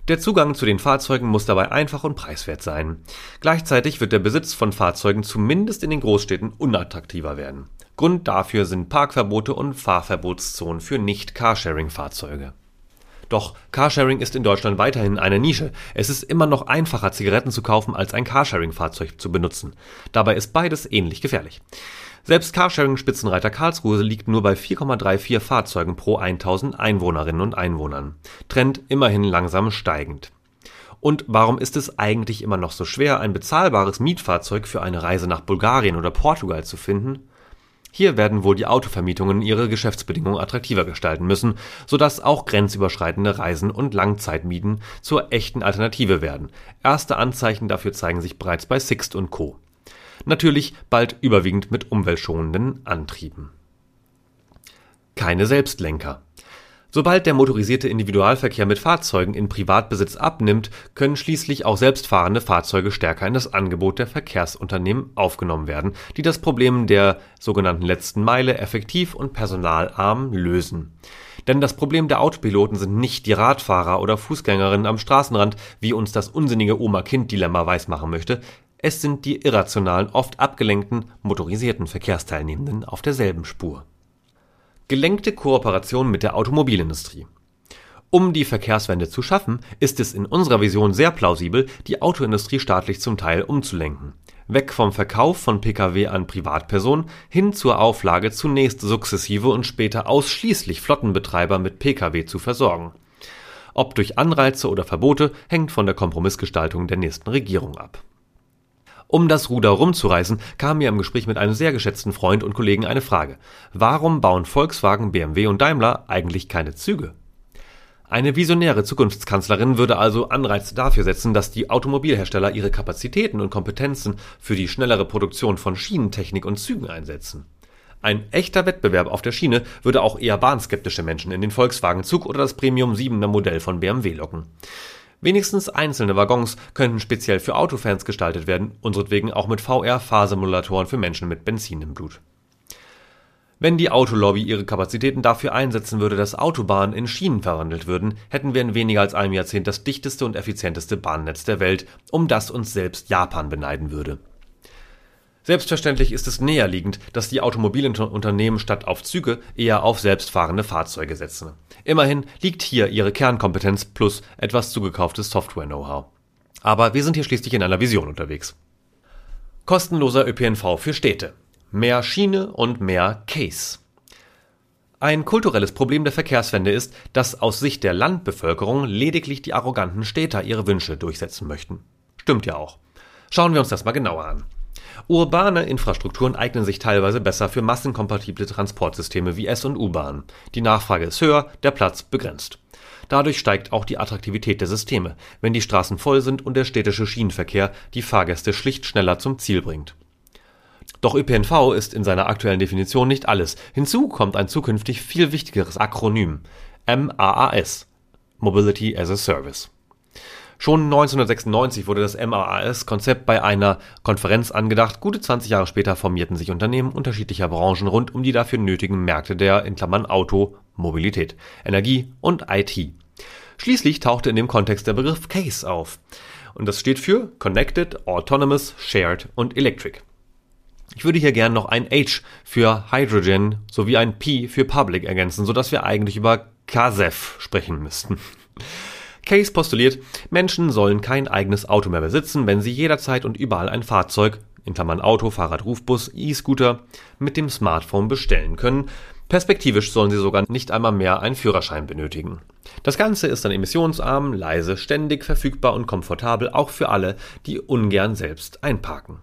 Der Zugang zu den Fahrzeugen muss dabei einfach und preiswert sein. Gleichzeitig wird der Besitz von Fahrzeugen zumindest in den Großstädten unattraktiver werden. Grund dafür sind Parkverbote und Fahrverbotszonen für Nicht-Carsharing-Fahrzeuge. Doch Carsharing ist in Deutschland weiterhin eine Nische. Es ist immer noch einfacher, Zigaretten zu kaufen, als ein Carsharing-Fahrzeug zu benutzen. Dabei ist beides ähnlich gefährlich. Selbst Carsharing-Spitzenreiter Karlsruhe liegt nur bei 4,34 Fahrzeugen pro 1000 Einwohnerinnen und Einwohnern. Trend immerhin langsam steigend. Und warum ist es eigentlich immer noch so schwer, ein bezahlbares Mietfahrzeug für eine Reise nach Bulgarien oder Portugal zu finden? Hier werden wohl die Autovermietungen ihre Geschäftsbedingungen attraktiver gestalten müssen, sodass auch grenzüberschreitende Reisen und Langzeitmieten zur echten Alternative werden. Erste Anzeichen dafür zeigen sich bereits bei Sixt und Co. Natürlich bald überwiegend mit umweltschonenden Antrieben. Keine Selbstlenker. Sobald der motorisierte Individualverkehr mit Fahrzeugen in Privatbesitz abnimmt, können schließlich auch selbstfahrende Fahrzeuge stärker in das Angebot der Verkehrsunternehmen aufgenommen werden, die das Problem der sogenannten letzten Meile effektiv und personalarm lösen. Denn das Problem der Autopiloten sind nicht die Radfahrer oder Fußgängerinnen am Straßenrand, wie uns das unsinnige Oma-Kind-Dilemma weismachen möchte, es sind die irrationalen, oft abgelenkten, motorisierten Verkehrsteilnehmenden auf derselben Spur Gelenkte Kooperation mit der Automobilindustrie. Um die Verkehrswende zu schaffen, ist es in unserer Vision sehr plausibel, die Autoindustrie staatlich zum Teil umzulenken. Weg vom Verkauf von Pkw an Privatpersonen hin zur Auflage, zunächst sukzessive und später ausschließlich Flottenbetreiber mit Pkw zu versorgen. Ob durch Anreize oder Verbote, hängt von der Kompromissgestaltung der nächsten Regierung ab um das Ruder rumzureißen, kam mir im Gespräch mit einem sehr geschätzten Freund und Kollegen eine Frage. Warum bauen Volkswagen, BMW und Daimler eigentlich keine Züge? Eine visionäre Zukunftskanzlerin würde also Anreize dafür setzen, dass die Automobilhersteller ihre Kapazitäten und Kompetenzen für die schnellere Produktion von Schienentechnik und Zügen einsetzen. Ein echter Wettbewerb auf der Schiene würde auch eher bahnskeptische Menschen in den Volkswagen-Zug oder das Premium 7er Modell von BMW locken. Wenigstens einzelne Waggons könnten speziell für Autofans gestaltet werden, unseretwegen auch mit VR-Fahrsimulatoren für Menschen mit Benzin im Blut. Wenn die Autolobby ihre Kapazitäten dafür einsetzen würde, dass Autobahnen in Schienen verwandelt würden, hätten wir in weniger als einem Jahrzehnt das dichteste und effizienteste Bahnnetz der Welt, um das uns selbst Japan beneiden würde Selbstverständlich ist es näherliegend, dass die Automobilunternehmen statt auf Züge eher auf selbstfahrende Fahrzeuge setzen. Immerhin liegt hier ihre Kernkompetenz plus etwas zugekauftes Software-Know-how. Aber wir sind hier schließlich in einer Vision unterwegs. Kostenloser ÖPNV für Städte. Mehr Schiene und mehr Case. Ein kulturelles Problem der Verkehrswende ist, dass aus Sicht der Landbevölkerung lediglich die arroganten Städter ihre Wünsche durchsetzen möchten. Stimmt ja auch. Schauen wir uns das mal genauer an. Urbane Infrastrukturen eignen sich teilweise besser für massenkompatible Transportsysteme wie S- und U-Bahn. Die Nachfrage ist höher, der Platz begrenzt. Dadurch steigt auch die Attraktivität der Systeme, wenn die Straßen voll sind und der städtische Schienenverkehr die Fahrgäste schlicht schneller zum Ziel bringt. Doch ÖPNV ist in seiner aktuellen Definition nicht alles. Hinzu kommt ein zukünftig viel wichtigeres Akronym MAAS Mobility as a Service Schon 1996 wurde das MAAS-Konzept bei einer Konferenz angedacht. Gute 20 Jahre später formierten sich Unternehmen unterschiedlicher Branchen rund um die dafür nötigen Märkte der in Klammern Auto, Mobilität, Energie und IT. Schließlich tauchte in dem Kontext der Begriff CASE auf. Und das steht für Connected, Autonomous, Shared und Electric. Ich würde hier gern noch ein H für Hydrogen sowie ein P für Public ergänzen, sodass wir eigentlich über CASEF sprechen müssten. Case postuliert, Menschen sollen kein eigenes Auto mehr besitzen, wenn sie jederzeit und überall ein Fahrzeug in Klammern Auto, Fahrrad, Rufbus, E-Scooter mit dem Smartphone bestellen können. Perspektivisch sollen sie sogar nicht einmal mehr einen Führerschein benötigen. Das Ganze ist dann emissionsarm, leise, ständig verfügbar und komfortabel auch für alle, die ungern selbst einparken.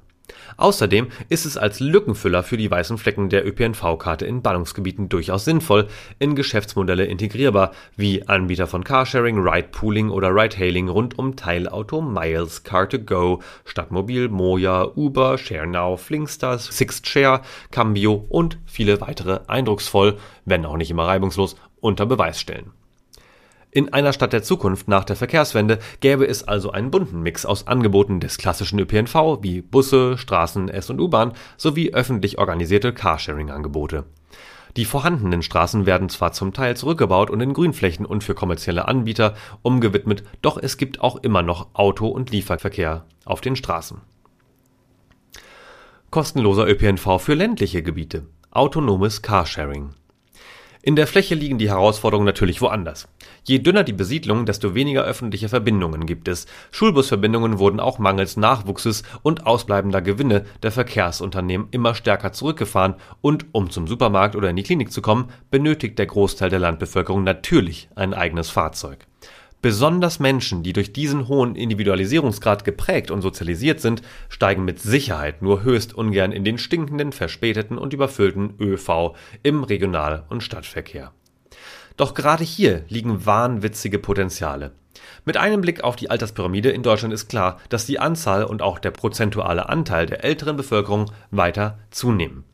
Außerdem ist es als Lückenfüller für die weißen Flecken der ÖPNV-Karte in Ballungsgebieten durchaus sinnvoll, in Geschäftsmodelle integrierbar, wie Anbieter von Carsharing, Ride-Pooling oder Ride-Hailing rund um Teilauto, Miles, Car2Go, Stadtmobil, Moja, Uber, ShareNow, Flinkstars, SixtShare, Cambio und viele weitere eindrucksvoll, wenn auch nicht immer reibungslos, unter Beweis stellen in einer Stadt der Zukunft nach der Verkehrswende gäbe es also einen bunten Mix aus Angeboten des klassischen ÖPNV wie Busse, Straßen, S- und U-Bahn sowie öffentlich organisierte Carsharing-Angebote. Die vorhandenen Straßen werden zwar zum Teil zurückgebaut und in Grünflächen und für kommerzielle Anbieter umgewidmet, doch es gibt auch immer noch Auto- und Lieferverkehr auf den Straßen. Kostenloser ÖPNV für ländliche Gebiete. Autonomes Carsharing. In der Fläche liegen die Herausforderungen natürlich woanders. Je dünner die Besiedlung, desto weniger öffentliche Verbindungen gibt es. Schulbusverbindungen wurden auch mangels Nachwuchses und ausbleibender Gewinne der Verkehrsunternehmen immer stärker zurückgefahren und um zum Supermarkt oder in die Klinik zu kommen, benötigt der Großteil der Landbevölkerung natürlich ein eigenes Fahrzeug. Besonders Menschen, die durch diesen hohen Individualisierungsgrad geprägt und sozialisiert sind, steigen mit Sicherheit nur höchst ungern in den stinkenden, verspäteten und überfüllten ÖV im Regional- und Stadtverkehr. Doch gerade hier liegen wahnwitzige Potenziale. Mit einem Blick auf die Alterspyramide in Deutschland ist klar, dass die Anzahl und auch der prozentuale Anteil der älteren Bevölkerung weiter zunehmen.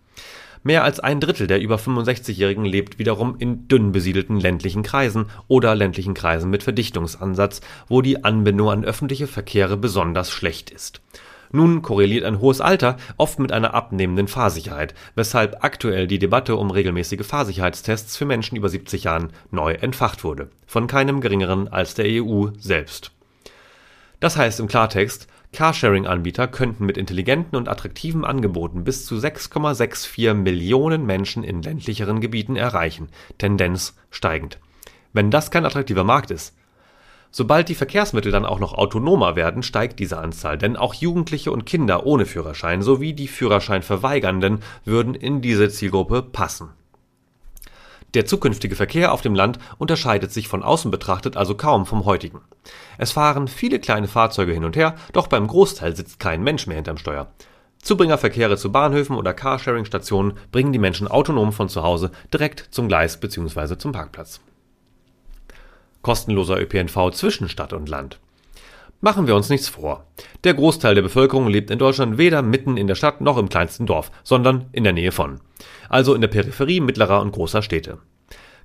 Mehr als ein Drittel der über 65-Jährigen lebt wiederum in dünn besiedelten ländlichen Kreisen oder ländlichen Kreisen mit Verdichtungsansatz, wo die Anbindung an öffentliche Verkehre besonders schlecht ist. Nun korreliert ein hohes Alter oft mit einer abnehmenden Fahrsicherheit, weshalb aktuell die Debatte um regelmäßige Fahrsicherheitstests für Menschen über 70 Jahren neu entfacht wurde, von keinem geringeren als der EU selbst. Das heißt im Klartext, Carsharing-Anbieter könnten mit intelligenten und attraktiven Angeboten bis zu 6,64 Millionen Menschen in ländlicheren Gebieten erreichen, Tendenz steigend. Wenn das kein attraktiver Markt ist. Sobald die Verkehrsmittel dann auch noch autonomer werden, steigt diese Anzahl, denn auch Jugendliche und Kinder ohne Führerschein sowie die Führerscheinverweigernden würden in diese Zielgruppe passen der zukünftige Verkehr auf dem Land unterscheidet sich von außen betrachtet also kaum vom heutigen. Es fahren viele kleine Fahrzeuge hin und her, doch beim Großteil sitzt kein Mensch mehr hinterm Steuer. Zubringerverkehre zu Bahnhöfen oder Carsharing-Stationen bringen die Menschen autonom von zu Hause direkt zum Gleis bzw. zum Parkplatz. Kostenloser ÖPNV zwischen Stadt und Land. Machen wir uns nichts vor. Der Großteil der Bevölkerung lebt in Deutschland weder mitten in der Stadt noch im kleinsten Dorf, sondern in der Nähe von. Also in der Peripherie mittlerer und großer Städte.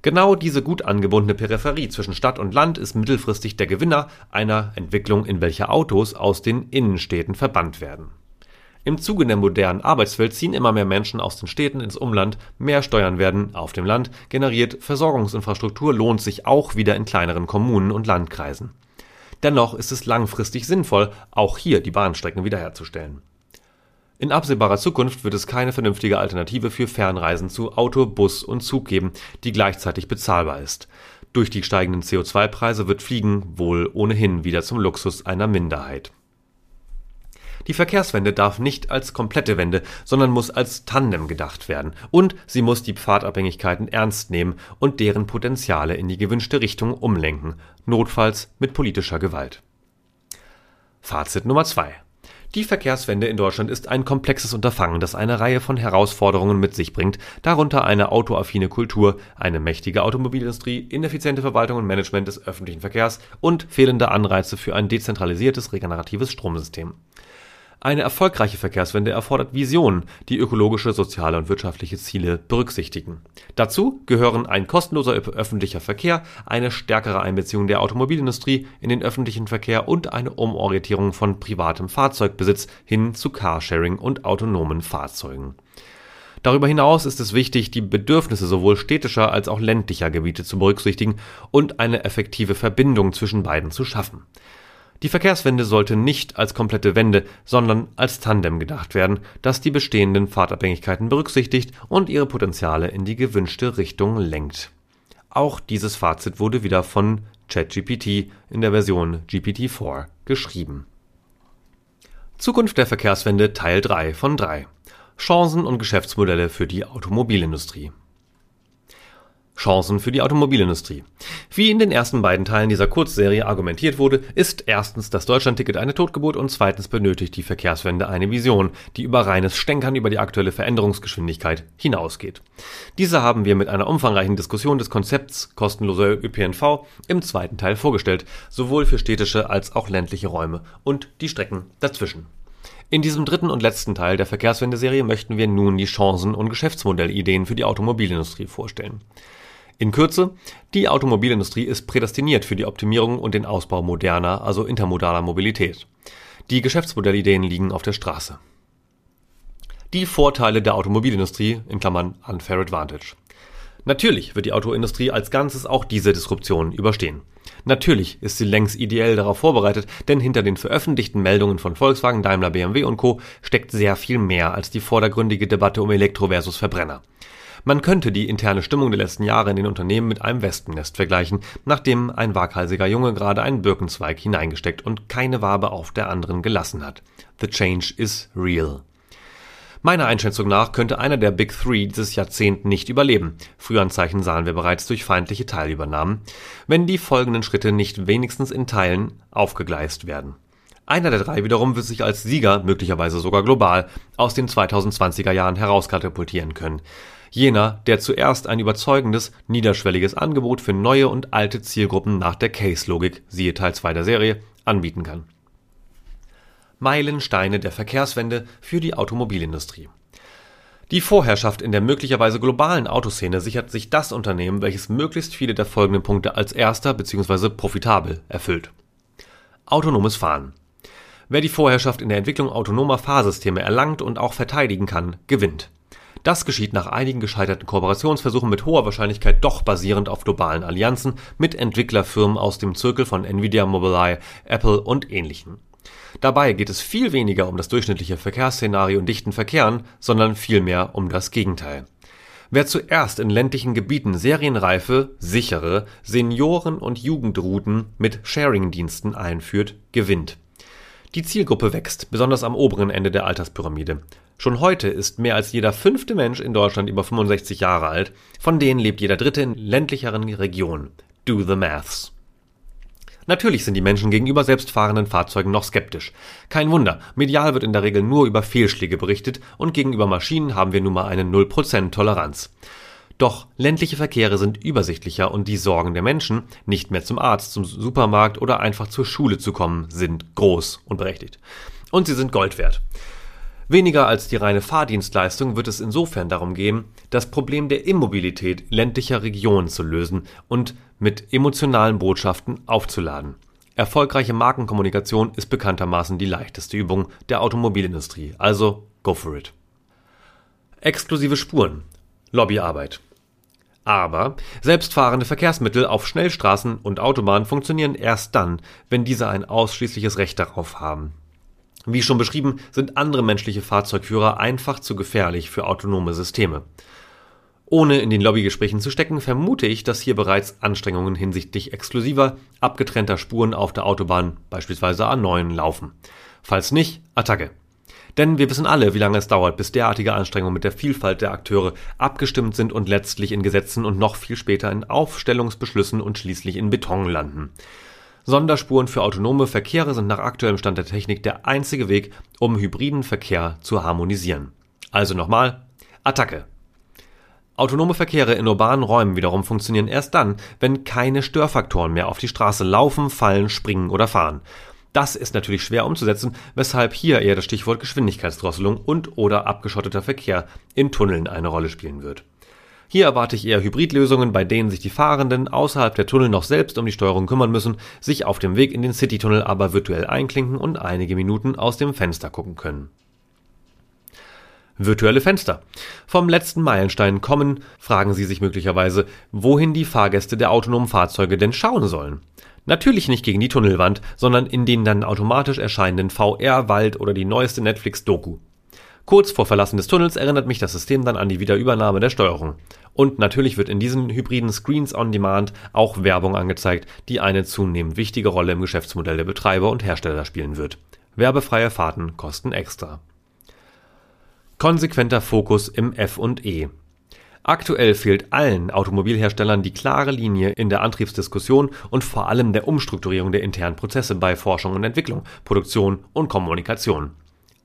Genau diese gut angebundene Peripherie zwischen Stadt und Land ist mittelfristig der Gewinner einer Entwicklung, in welcher Autos aus den Innenstädten verbannt werden. Im Zuge der modernen Arbeitswelt ziehen immer mehr Menschen aus den Städten ins Umland, mehr Steuern werden auf dem Land generiert, Versorgungsinfrastruktur lohnt sich auch wieder in kleineren Kommunen und Landkreisen. Dennoch ist es langfristig sinnvoll, auch hier die Bahnstrecken wiederherzustellen. In absehbarer Zukunft wird es keine vernünftige Alternative für Fernreisen zu Auto, Bus und Zug geben, die gleichzeitig bezahlbar ist. Durch die steigenden CO2-Preise wird Fliegen wohl ohnehin wieder zum Luxus einer Minderheit die Verkehrswende darf nicht als komplette Wende, sondern muss als Tandem gedacht werden. Und sie muss die Pfadabhängigkeiten ernst nehmen und deren Potenziale in die gewünschte Richtung umlenken, notfalls mit politischer Gewalt. Fazit Nummer zwei: Die Verkehrswende in Deutschland ist ein komplexes Unterfangen, das eine Reihe von Herausforderungen mit sich bringt, darunter eine autoaffine Kultur, eine mächtige Automobilindustrie, ineffiziente Verwaltung und Management des öffentlichen Verkehrs und fehlende Anreize für ein dezentralisiertes regeneratives Stromsystem. Eine erfolgreiche Verkehrswende erfordert Visionen, die ökologische, soziale und wirtschaftliche Ziele berücksichtigen. Dazu gehören ein kostenloser öffentlicher Verkehr, eine stärkere Einbeziehung der Automobilindustrie in den öffentlichen Verkehr und eine Umorientierung von privatem Fahrzeugbesitz hin zu Carsharing und autonomen Fahrzeugen. Darüber hinaus ist es wichtig, die Bedürfnisse sowohl städtischer als auch ländlicher Gebiete zu berücksichtigen und eine effektive Verbindung zwischen beiden zu schaffen die Verkehrswende sollte nicht als komplette Wende, sondern als Tandem gedacht werden, das die bestehenden Fahrtabhängigkeiten berücksichtigt und ihre Potenziale in die gewünschte Richtung lenkt. Auch dieses Fazit wurde wieder von ChatGPT in der Version GPT-4 geschrieben. Zukunft der Verkehrswende Teil 3 von 3 Chancen und Geschäftsmodelle für die Automobilindustrie Chancen für die Automobilindustrie. Wie in den ersten beiden Teilen dieser Kurzserie argumentiert wurde, ist erstens das Deutschlandticket eine Totgeburt und zweitens benötigt die Verkehrswende eine Vision, die über reines Stänkern über die aktuelle Veränderungsgeschwindigkeit hinausgeht. Diese haben wir mit einer umfangreichen Diskussion des Konzepts kostenloser ÖPNV im zweiten Teil vorgestellt, sowohl für städtische als auch ländliche Räume und die Strecken dazwischen. In diesem dritten und letzten Teil der Verkehrswende-Serie möchten wir nun die Chancen und Geschäftsmodellideen für die Automobilindustrie vorstellen. In Kürze, die Automobilindustrie ist prädestiniert für die Optimierung und den Ausbau moderner, also intermodaler Mobilität. Die Geschäftsmodellideen liegen auf der Straße. Die Vorteile der Automobilindustrie in Klammern Unfair Advantage. Natürlich wird die Autoindustrie als Ganzes auch diese Disruption überstehen. Natürlich ist sie längst ideell darauf vorbereitet, denn hinter den veröffentlichten Meldungen von Volkswagen, Daimler, BMW und Co. steckt sehr viel mehr als die vordergründige Debatte um Elektro versus Verbrenner. Man könnte die interne Stimmung der letzten Jahre in den Unternehmen mit einem Wespennest vergleichen, nachdem ein waghalsiger Junge gerade einen Birkenzweig hineingesteckt und keine Wabe auf der anderen gelassen hat. The change is real. Meiner Einschätzung nach könnte einer der Big Three dieses Jahrzehnt nicht überleben. Frühanzeichen sahen wir bereits durch feindliche Teilübernahmen, wenn die folgenden Schritte nicht wenigstens in Teilen aufgegleist werden. Einer der drei wiederum wird sich als Sieger, möglicherweise sogar global, aus den 2020er Jahren herauskatapultieren können jener, der zuerst ein überzeugendes, niederschwelliges Angebot für neue und alte Zielgruppen nach der Case-Logik (siehe Teil 2 der Serie) anbieten kann. Meilensteine der Verkehrswende für die Automobilindustrie Die Vorherrschaft in der möglicherweise globalen Autoszene sichert sich das Unternehmen, welches möglichst viele der folgenden Punkte als erster bzw. profitabel erfüllt. Autonomes Fahren Wer die Vorherrschaft in der Entwicklung autonomer Fahrsysteme erlangt und auch verteidigen kann, gewinnt das geschieht nach einigen gescheiterten Kooperationsversuchen mit hoher Wahrscheinlichkeit doch basierend auf globalen Allianzen mit Entwicklerfirmen aus dem Zirkel von Nvidia, Mobileye, Apple und ähnlichen. Dabei geht es viel weniger um das durchschnittliche Verkehrsszenario in dichten Verkehren, sondern vielmehr um das Gegenteil. Wer zuerst in ländlichen Gebieten serienreife, sichere Senioren- und Jugendrouten mit Sharing-Diensten einführt, gewinnt. Die Zielgruppe wächst, besonders am oberen Ende der Alterspyramide. Schon heute ist mehr als jeder fünfte Mensch in Deutschland über 65 Jahre alt, von denen lebt jeder dritte in ländlicheren Regionen. Do the maths. Natürlich sind die Menschen gegenüber selbstfahrenden Fahrzeugen noch skeptisch. Kein Wunder, medial wird in der Regel nur über Fehlschläge berichtet und gegenüber Maschinen haben wir nun mal eine 0% Toleranz. Doch ländliche Verkehre sind übersichtlicher und die Sorgen der Menschen, nicht mehr zum Arzt, zum Supermarkt oder einfach zur Schule zu kommen, sind groß und berechtigt. Und sie sind Gold wert. Weniger als die reine Fahrdienstleistung wird es insofern darum gehen, das Problem der Immobilität ländlicher Regionen zu lösen und mit emotionalen Botschaften aufzuladen. Erfolgreiche Markenkommunikation ist bekanntermaßen die leichteste Übung der Automobilindustrie, also go for it. Exklusive Spuren, Lobbyarbeit. Aber selbstfahrende Verkehrsmittel auf Schnellstraßen und Autobahnen funktionieren erst dann, wenn diese ein ausschließliches Recht darauf haben. Wie schon beschrieben, sind andere menschliche Fahrzeugführer einfach zu gefährlich für autonome Systeme. Ohne in den Lobbygesprächen zu stecken, vermute ich, dass hier bereits Anstrengungen hinsichtlich exklusiver, abgetrennter Spuren auf der Autobahn, beispielsweise A9, laufen. Falls nicht, Attacke. Denn wir wissen alle, wie lange es dauert, bis derartige Anstrengungen mit der Vielfalt der Akteure abgestimmt sind und letztlich in Gesetzen und noch viel später in Aufstellungsbeschlüssen und schließlich in Beton landen. Sonderspuren für autonome Verkehre sind nach aktuellem Stand der Technik der einzige Weg, um hybriden Verkehr zu harmonisieren. Also nochmal, Attacke. Autonome Verkehre in urbanen Räumen wiederum funktionieren erst dann, wenn keine Störfaktoren mehr auf die Straße laufen, fallen, springen oder fahren. Das ist natürlich schwer umzusetzen, weshalb hier eher das Stichwort Geschwindigkeitsdrosselung und oder abgeschotteter Verkehr in Tunneln eine Rolle spielen wird. Hier erwarte ich eher Hybridlösungen, bei denen sich die Fahrenden außerhalb der Tunnel noch selbst um die Steuerung kümmern müssen, sich auf dem Weg in den Citytunnel aber virtuell einklinken und einige Minuten aus dem Fenster gucken können. Virtuelle Fenster. Vom letzten Meilenstein kommen, fragen Sie sich möglicherweise, wohin die Fahrgäste der autonomen Fahrzeuge denn schauen sollen. Natürlich nicht gegen die Tunnelwand, sondern in den dann automatisch erscheinenden VR-Wald oder die neueste Netflix-Doku. Kurz vor Verlassen des Tunnels erinnert mich das System dann an die Wiederübernahme der Steuerung. Und natürlich wird in diesen hybriden Screens on Demand auch Werbung angezeigt, die eine zunehmend wichtige Rolle im Geschäftsmodell der Betreiber und Hersteller spielen wird. Werbefreie Fahrten kosten extra. Konsequenter Fokus im F&E. Aktuell fehlt allen Automobilherstellern die klare Linie in der Antriebsdiskussion und vor allem der Umstrukturierung der internen Prozesse bei Forschung und Entwicklung, Produktion und Kommunikation.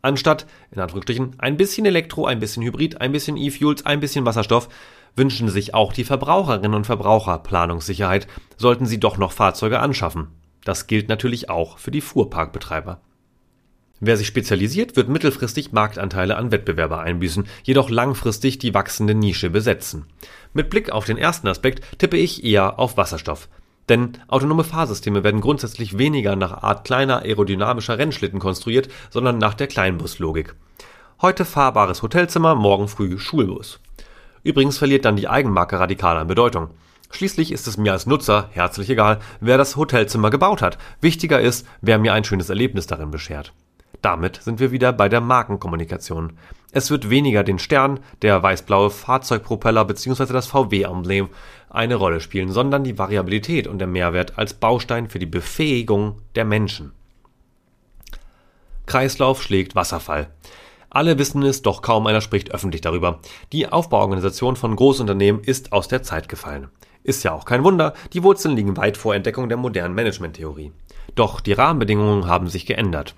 Anstatt, in Anführungsstrichen, ein bisschen Elektro, ein bisschen Hybrid, ein bisschen E-Fuels, ein bisschen Wasserstoff, wünschen sich auch die Verbraucherinnen und Verbraucher Planungssicherheit, sollten sie doch noch Fahrzeuge anschaffen. Das gilt natürlich auch für die Fuhrparkbetreiber. Wer sich spezialisiert, wird mittelfristig Marktanteile an Wettbewerber einbüßen, jedoch langfristig die wachsende Nische besetzen. Mit Blick auf den ersten Aspekt tippe ich eher auf Wasserstoff. Denn autonome Fahrsysteme werden grundsätzlich weniger nach Art kleiner aerodynamischer Rennschlitten konstruiert, sondern nach der Kleinbuslogik. Heute fahrbares Hotelzimmer, morgen früh Schulbus. Übrigens verliert dann die Eigenmarke radikal an Bedeutung. Schließlich ist es mir als Nutzer herzlich egal, wer das Hotelzimmer gebaut hat. Wichtiger ist, wer mir ein schönes Erlebnis darin beschert. Damit sind wir wieder bei der Markenkommunikation. Es wird weniger den Stern, der weißblaue Fahrzeugpropeller bzw. das VW-Emblem eine Rolle spielen, sondern die Variabilität und der Mehrwert als Baustein für die Befähigung der Menschen. Kreislauf schlägt Wasserfall. Alle wissen es, doch kaum einer spricht öffentlich darüber. Die Aufbauorganisation von Großunternehmen ist aus der Zeit gefallen. Ist ja auch kein Wunder, die Wurzeln liegen weit vor Entdeckung der modernen Managementtheorie. Doch die Rahmenbedingungen haben sich geändert.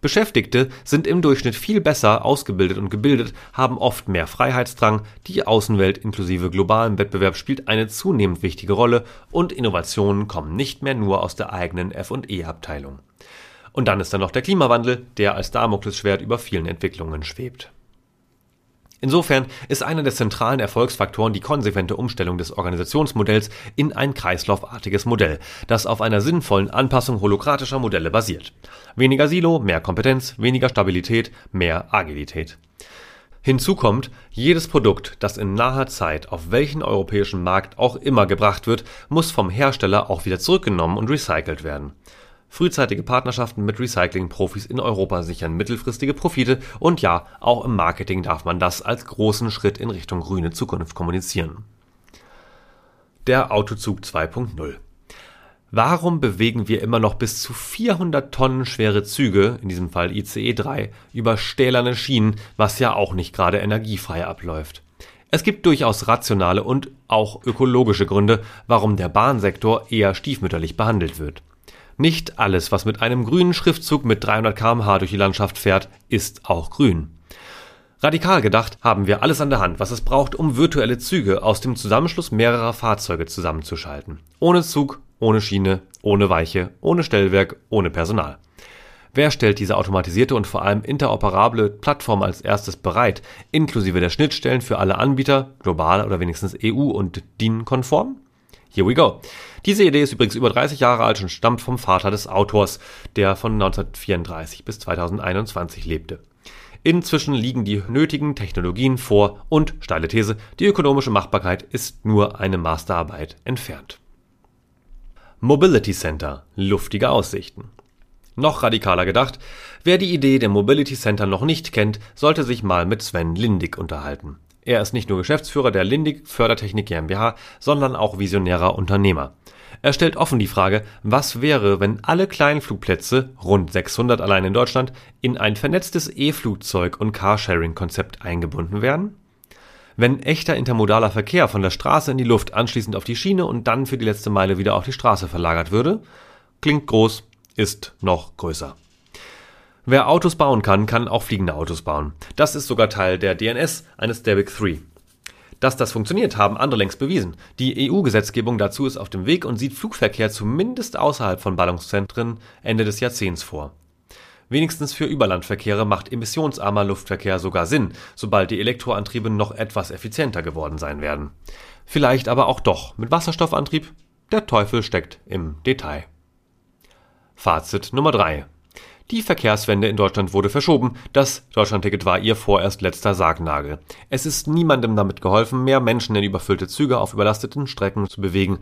Beschäftigte sind im Durchschnitt viel besser ausgebildet und gebildet, haben oft mehr Freiheitsdrang, die Außenwelt inklusive globalem Wettbewerb spielt eine zunehmend wichtige Rolle und Innovationen kommen nicht mehr nur aus der eigenen F&E-Abteilung. Und dann ist da noch der Klimawandel, der als Damoklesschwert über vielen Entwicklungen schwebt. Insofern ist einer der zentralen Erfolgsfaktoren die konsequente Umstellung des Organisationsmodells in ein kreislaufartiges Modell, das auf einer sinnvollen Anpassung holokratischer Modelle basiert. Weniger Silo, mehr Kompetenz, weniger Stabilität, mehr Agilität. Hinzu kommt, jedes Produkt, das in naher Zeit auf welchen europäischen Markt auch immer gebracht wird, muss vom Hersteller auch wieder zurückgenommen und recycelt werden. Frühzeitige Partnerschaften mit Recycling-Profis in Europa sichern mittelfristige Profite und ja, auch im Marketing darf man das als großen Schritt in Richtung grüne Zukunft kommunizieren. Der Autozug 2.0 Warum bewegen wir immer noch bis zu 400 Tonnen schwere Züge, in diesem Fall ICE 3, über stählerne Schienen, was ja auch nicht gerade energiefrei abläuft? Es gibt durchaus rationale und auch ökologische Gründe, warum der Bahnsektor eher stiefmütterlich behandelt wird. Nicht alles, was mit einem grünen Schriftzug mit 300 km/h durch die Landschaft fährt, ist auch grün. Radikal gedacht haben wir alles an der Hand, was es braucht, um virtuelle Züge aus dem Zusammenschluss mehrerer Fahrzeuge zusammenzuschalten. Ohne Zug, ohne Schiene, ohne Weiche, ohne Stellwerk, ohne Personal. Wer stellt diese automatisierte und vor allem interoperable Plattform als erstes bereit, inklusive der Schnittstellen für alle Anbieter, global oder wenigstens EU- und DIN-konform? Here we go. Diese Idee ist übrigens über 30 Jahre alt und stammt vom Vater des Autors, der von 1934 bis 2021 lebte. Inzwischen liegen die nötigen Technologien vor und, steile These, die ökonomische Machbarkeit ist nur eine Masterarbeit entfernt. Mobility Center, luftige Aussichten. Noch radikaler gedacht, wer die Idee der Mobility Center noch nicht kennt, sollte sich mal mit Sven Lindig unterhalten. Er ist nicht nur Geschäftsführer der Lindig Fördertechnik GmbH, sondern auch visionärer Unternehmer. Er stellt offen die Frage, was wäre, wenn alle kleinen Flugplätze, rund 600 allein in Deutschland, in ein vernetztes E-Flugzeug- und Carsharing-Konzept eingebunden werden? Wenn echter intermodaler Verkehr von der Straße in die Luft anschließend auf die Schiene und dann für die letzte Meile wieder auf die Straße verlagert würde? Klingt groß, ist noch größer. Wer Autos bauen kann, kann auch fliegende Autos bauen. Das ist sogar Teil der DNS, eines der Big Three. Dass das funktioniert, haben andere längst bewiesen. Die EU-Gesetzgebung dazu ist auf dem Weg und sieht Flugverkehr zumindest außerhalb von Ballungszentren Ende des Jahrzehnts vor. Wenigstens für Überlandverkehre macht emissionsarmer Luftverkehr sogar Sinn, sobald die Elektroantriebe noch etwas effizienter geworden sein werden. Vielleicht aber auch doch mit Wasserstoffantrieb? Der Teufel steckt im Detail. Fazit Nummer 3. Die Verkehrswende in Deutschland wurde verschoben. Das Deutschlandticket war ihr vorerst letzter Sargnagel. Es ist niemandem damit geholfen, mehr Menschen in überfüllte Züge auf überlasteten Strecken zu bewegen.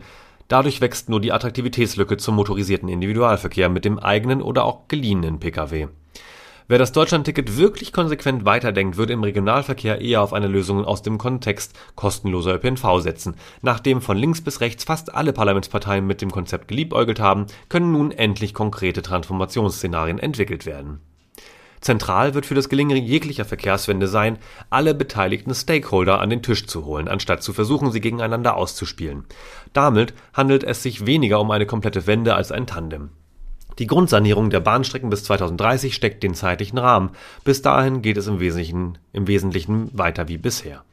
Dadurch wächst nur die Attraktivitätslücke zum motorisierten Individualverkehr mit dem eigenen oder auch geliehenen Pkw. Wer das Deutschlandticket wirklich konsequent weiterdenkt, würde im Regionalverkehr eher auf eine Lösung aus dem Kontext kostenloser ÖPNV setzen. Nachdem von links bis rechts fast alle Parlamentsparteien mit dem Konzept geliebäugelt haben, können nun endlich konkrete Transformationsszenarien entwickelt werden. Zentral wird für das Gelingen jeglicher Verkehrswende sein, alle beteiligten Stakeholder an den Tisch zu holen, anstatt zu versuchen, sie gegeneinander auszuspielen. Damit handelt es sich weniger um eine komplette Wende als ein Tandem. Die Grundsanierung der Bahnstrecken bis 2030 steckt den zeitlichen Rahmen. Bis dahin geht es im Wesentlichen, im Wesentlichen weiter wie bisher.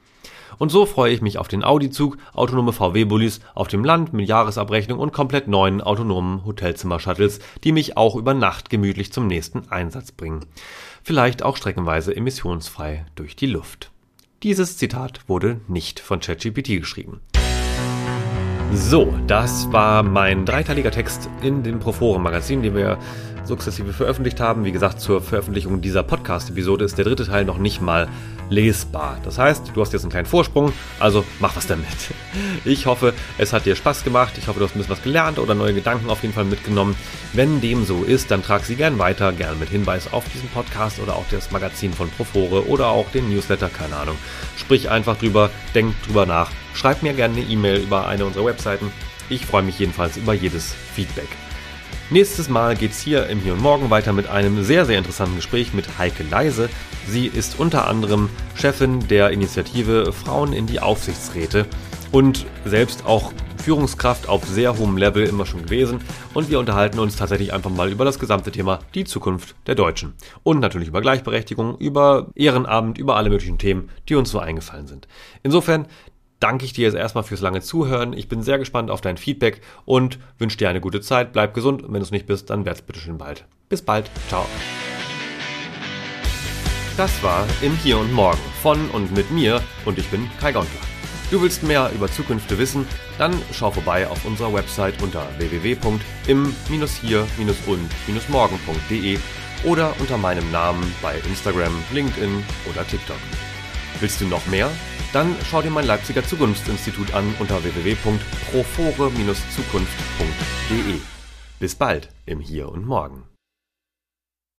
Und so freue ich mich auf den Audi-Zug, autonome VW-Bullis auf dem Land mit Jahresabrechnung und komplett neuen autonomen Hotelzimmer-Shuttles, die mich auch über Nacht gemütlich zum nächsten Einsatz bringen. Vielleicht auch streckenweise emissionsfrei durch die Luft. Dieses Zitat wurde nicht von ChatGPT geschrieben. So, das war mein dreiteiliger Text in dem Proforum Magazin, den wir sukzessive veröffentlicht haben. Wie gesagt, zur Veröffentlichung dieser Podcast-Episode ist der dritte Teil noch nicht mal lesbar. Das heißt, du hast jetzt einen kleinen Vorsprung, also mach was damit. Ich hoffe, es hat dir Spaß gemacht. Ich hoffe, du hast ein bisschen was gelernt oder neue Gedanken auf jeden Fall mitgenommen. Wenn dem so ist, dann trag sie gern weiter, gern mit Hinweis auf diesen Podcast oder auch das Magazin von Profore oder auch den Newsletter, keine Ahnung. Sprich einfach drüber, denk drüber nach. Schreib mir gerne eine E-Mail über eine unserer Webseiten. Ich freue mich jedenfalls über jedes Feedback. Nächstes Mal geht's hier im Hier und Morgen weiter mit einem sehr, sehr interessanten Gespräch mit Heike Leise. Sie ist unter anderem Chefin der Initiative Frauen in die Aufsichtsräte und selbst auch Führungskraft auf sehr hohem Level immer schon gewesen. Und wir unterhalten uns tatsächlich einfach mal über das gesamte Thema die Zukunft der Deutschen. Und natürlich über Gleichberechtigung, über Ehrenamt, über alle möglichen Themen, die uns so eingefallen sind. Insofern danke ich dir jetzt erstmal fürs lange Zuhören. Ich bin sehr gespannt auf dein Feedback und wünsche dir eine gute Zeit. Bleib gesund und wenn du es nicht bist, dann werd's bitte schön bald. Bis bald. Ciao. Das war im Hier und Morgen von und mit mir und ich bin Kai Gondler. Du willst mehr über Zukünfte wissen? Dann schau vorbei auf unserer Website unter www.im-hier-und-morgen.de oder unter meinem Namen bei Instagram, LinkedIn oder TikTok. Willst du noch mehr? Dann schau dir mein Leipziger Zukunftsinstitut an unter www.profore-zukunft.de. Bis bald im Hier und Morgen.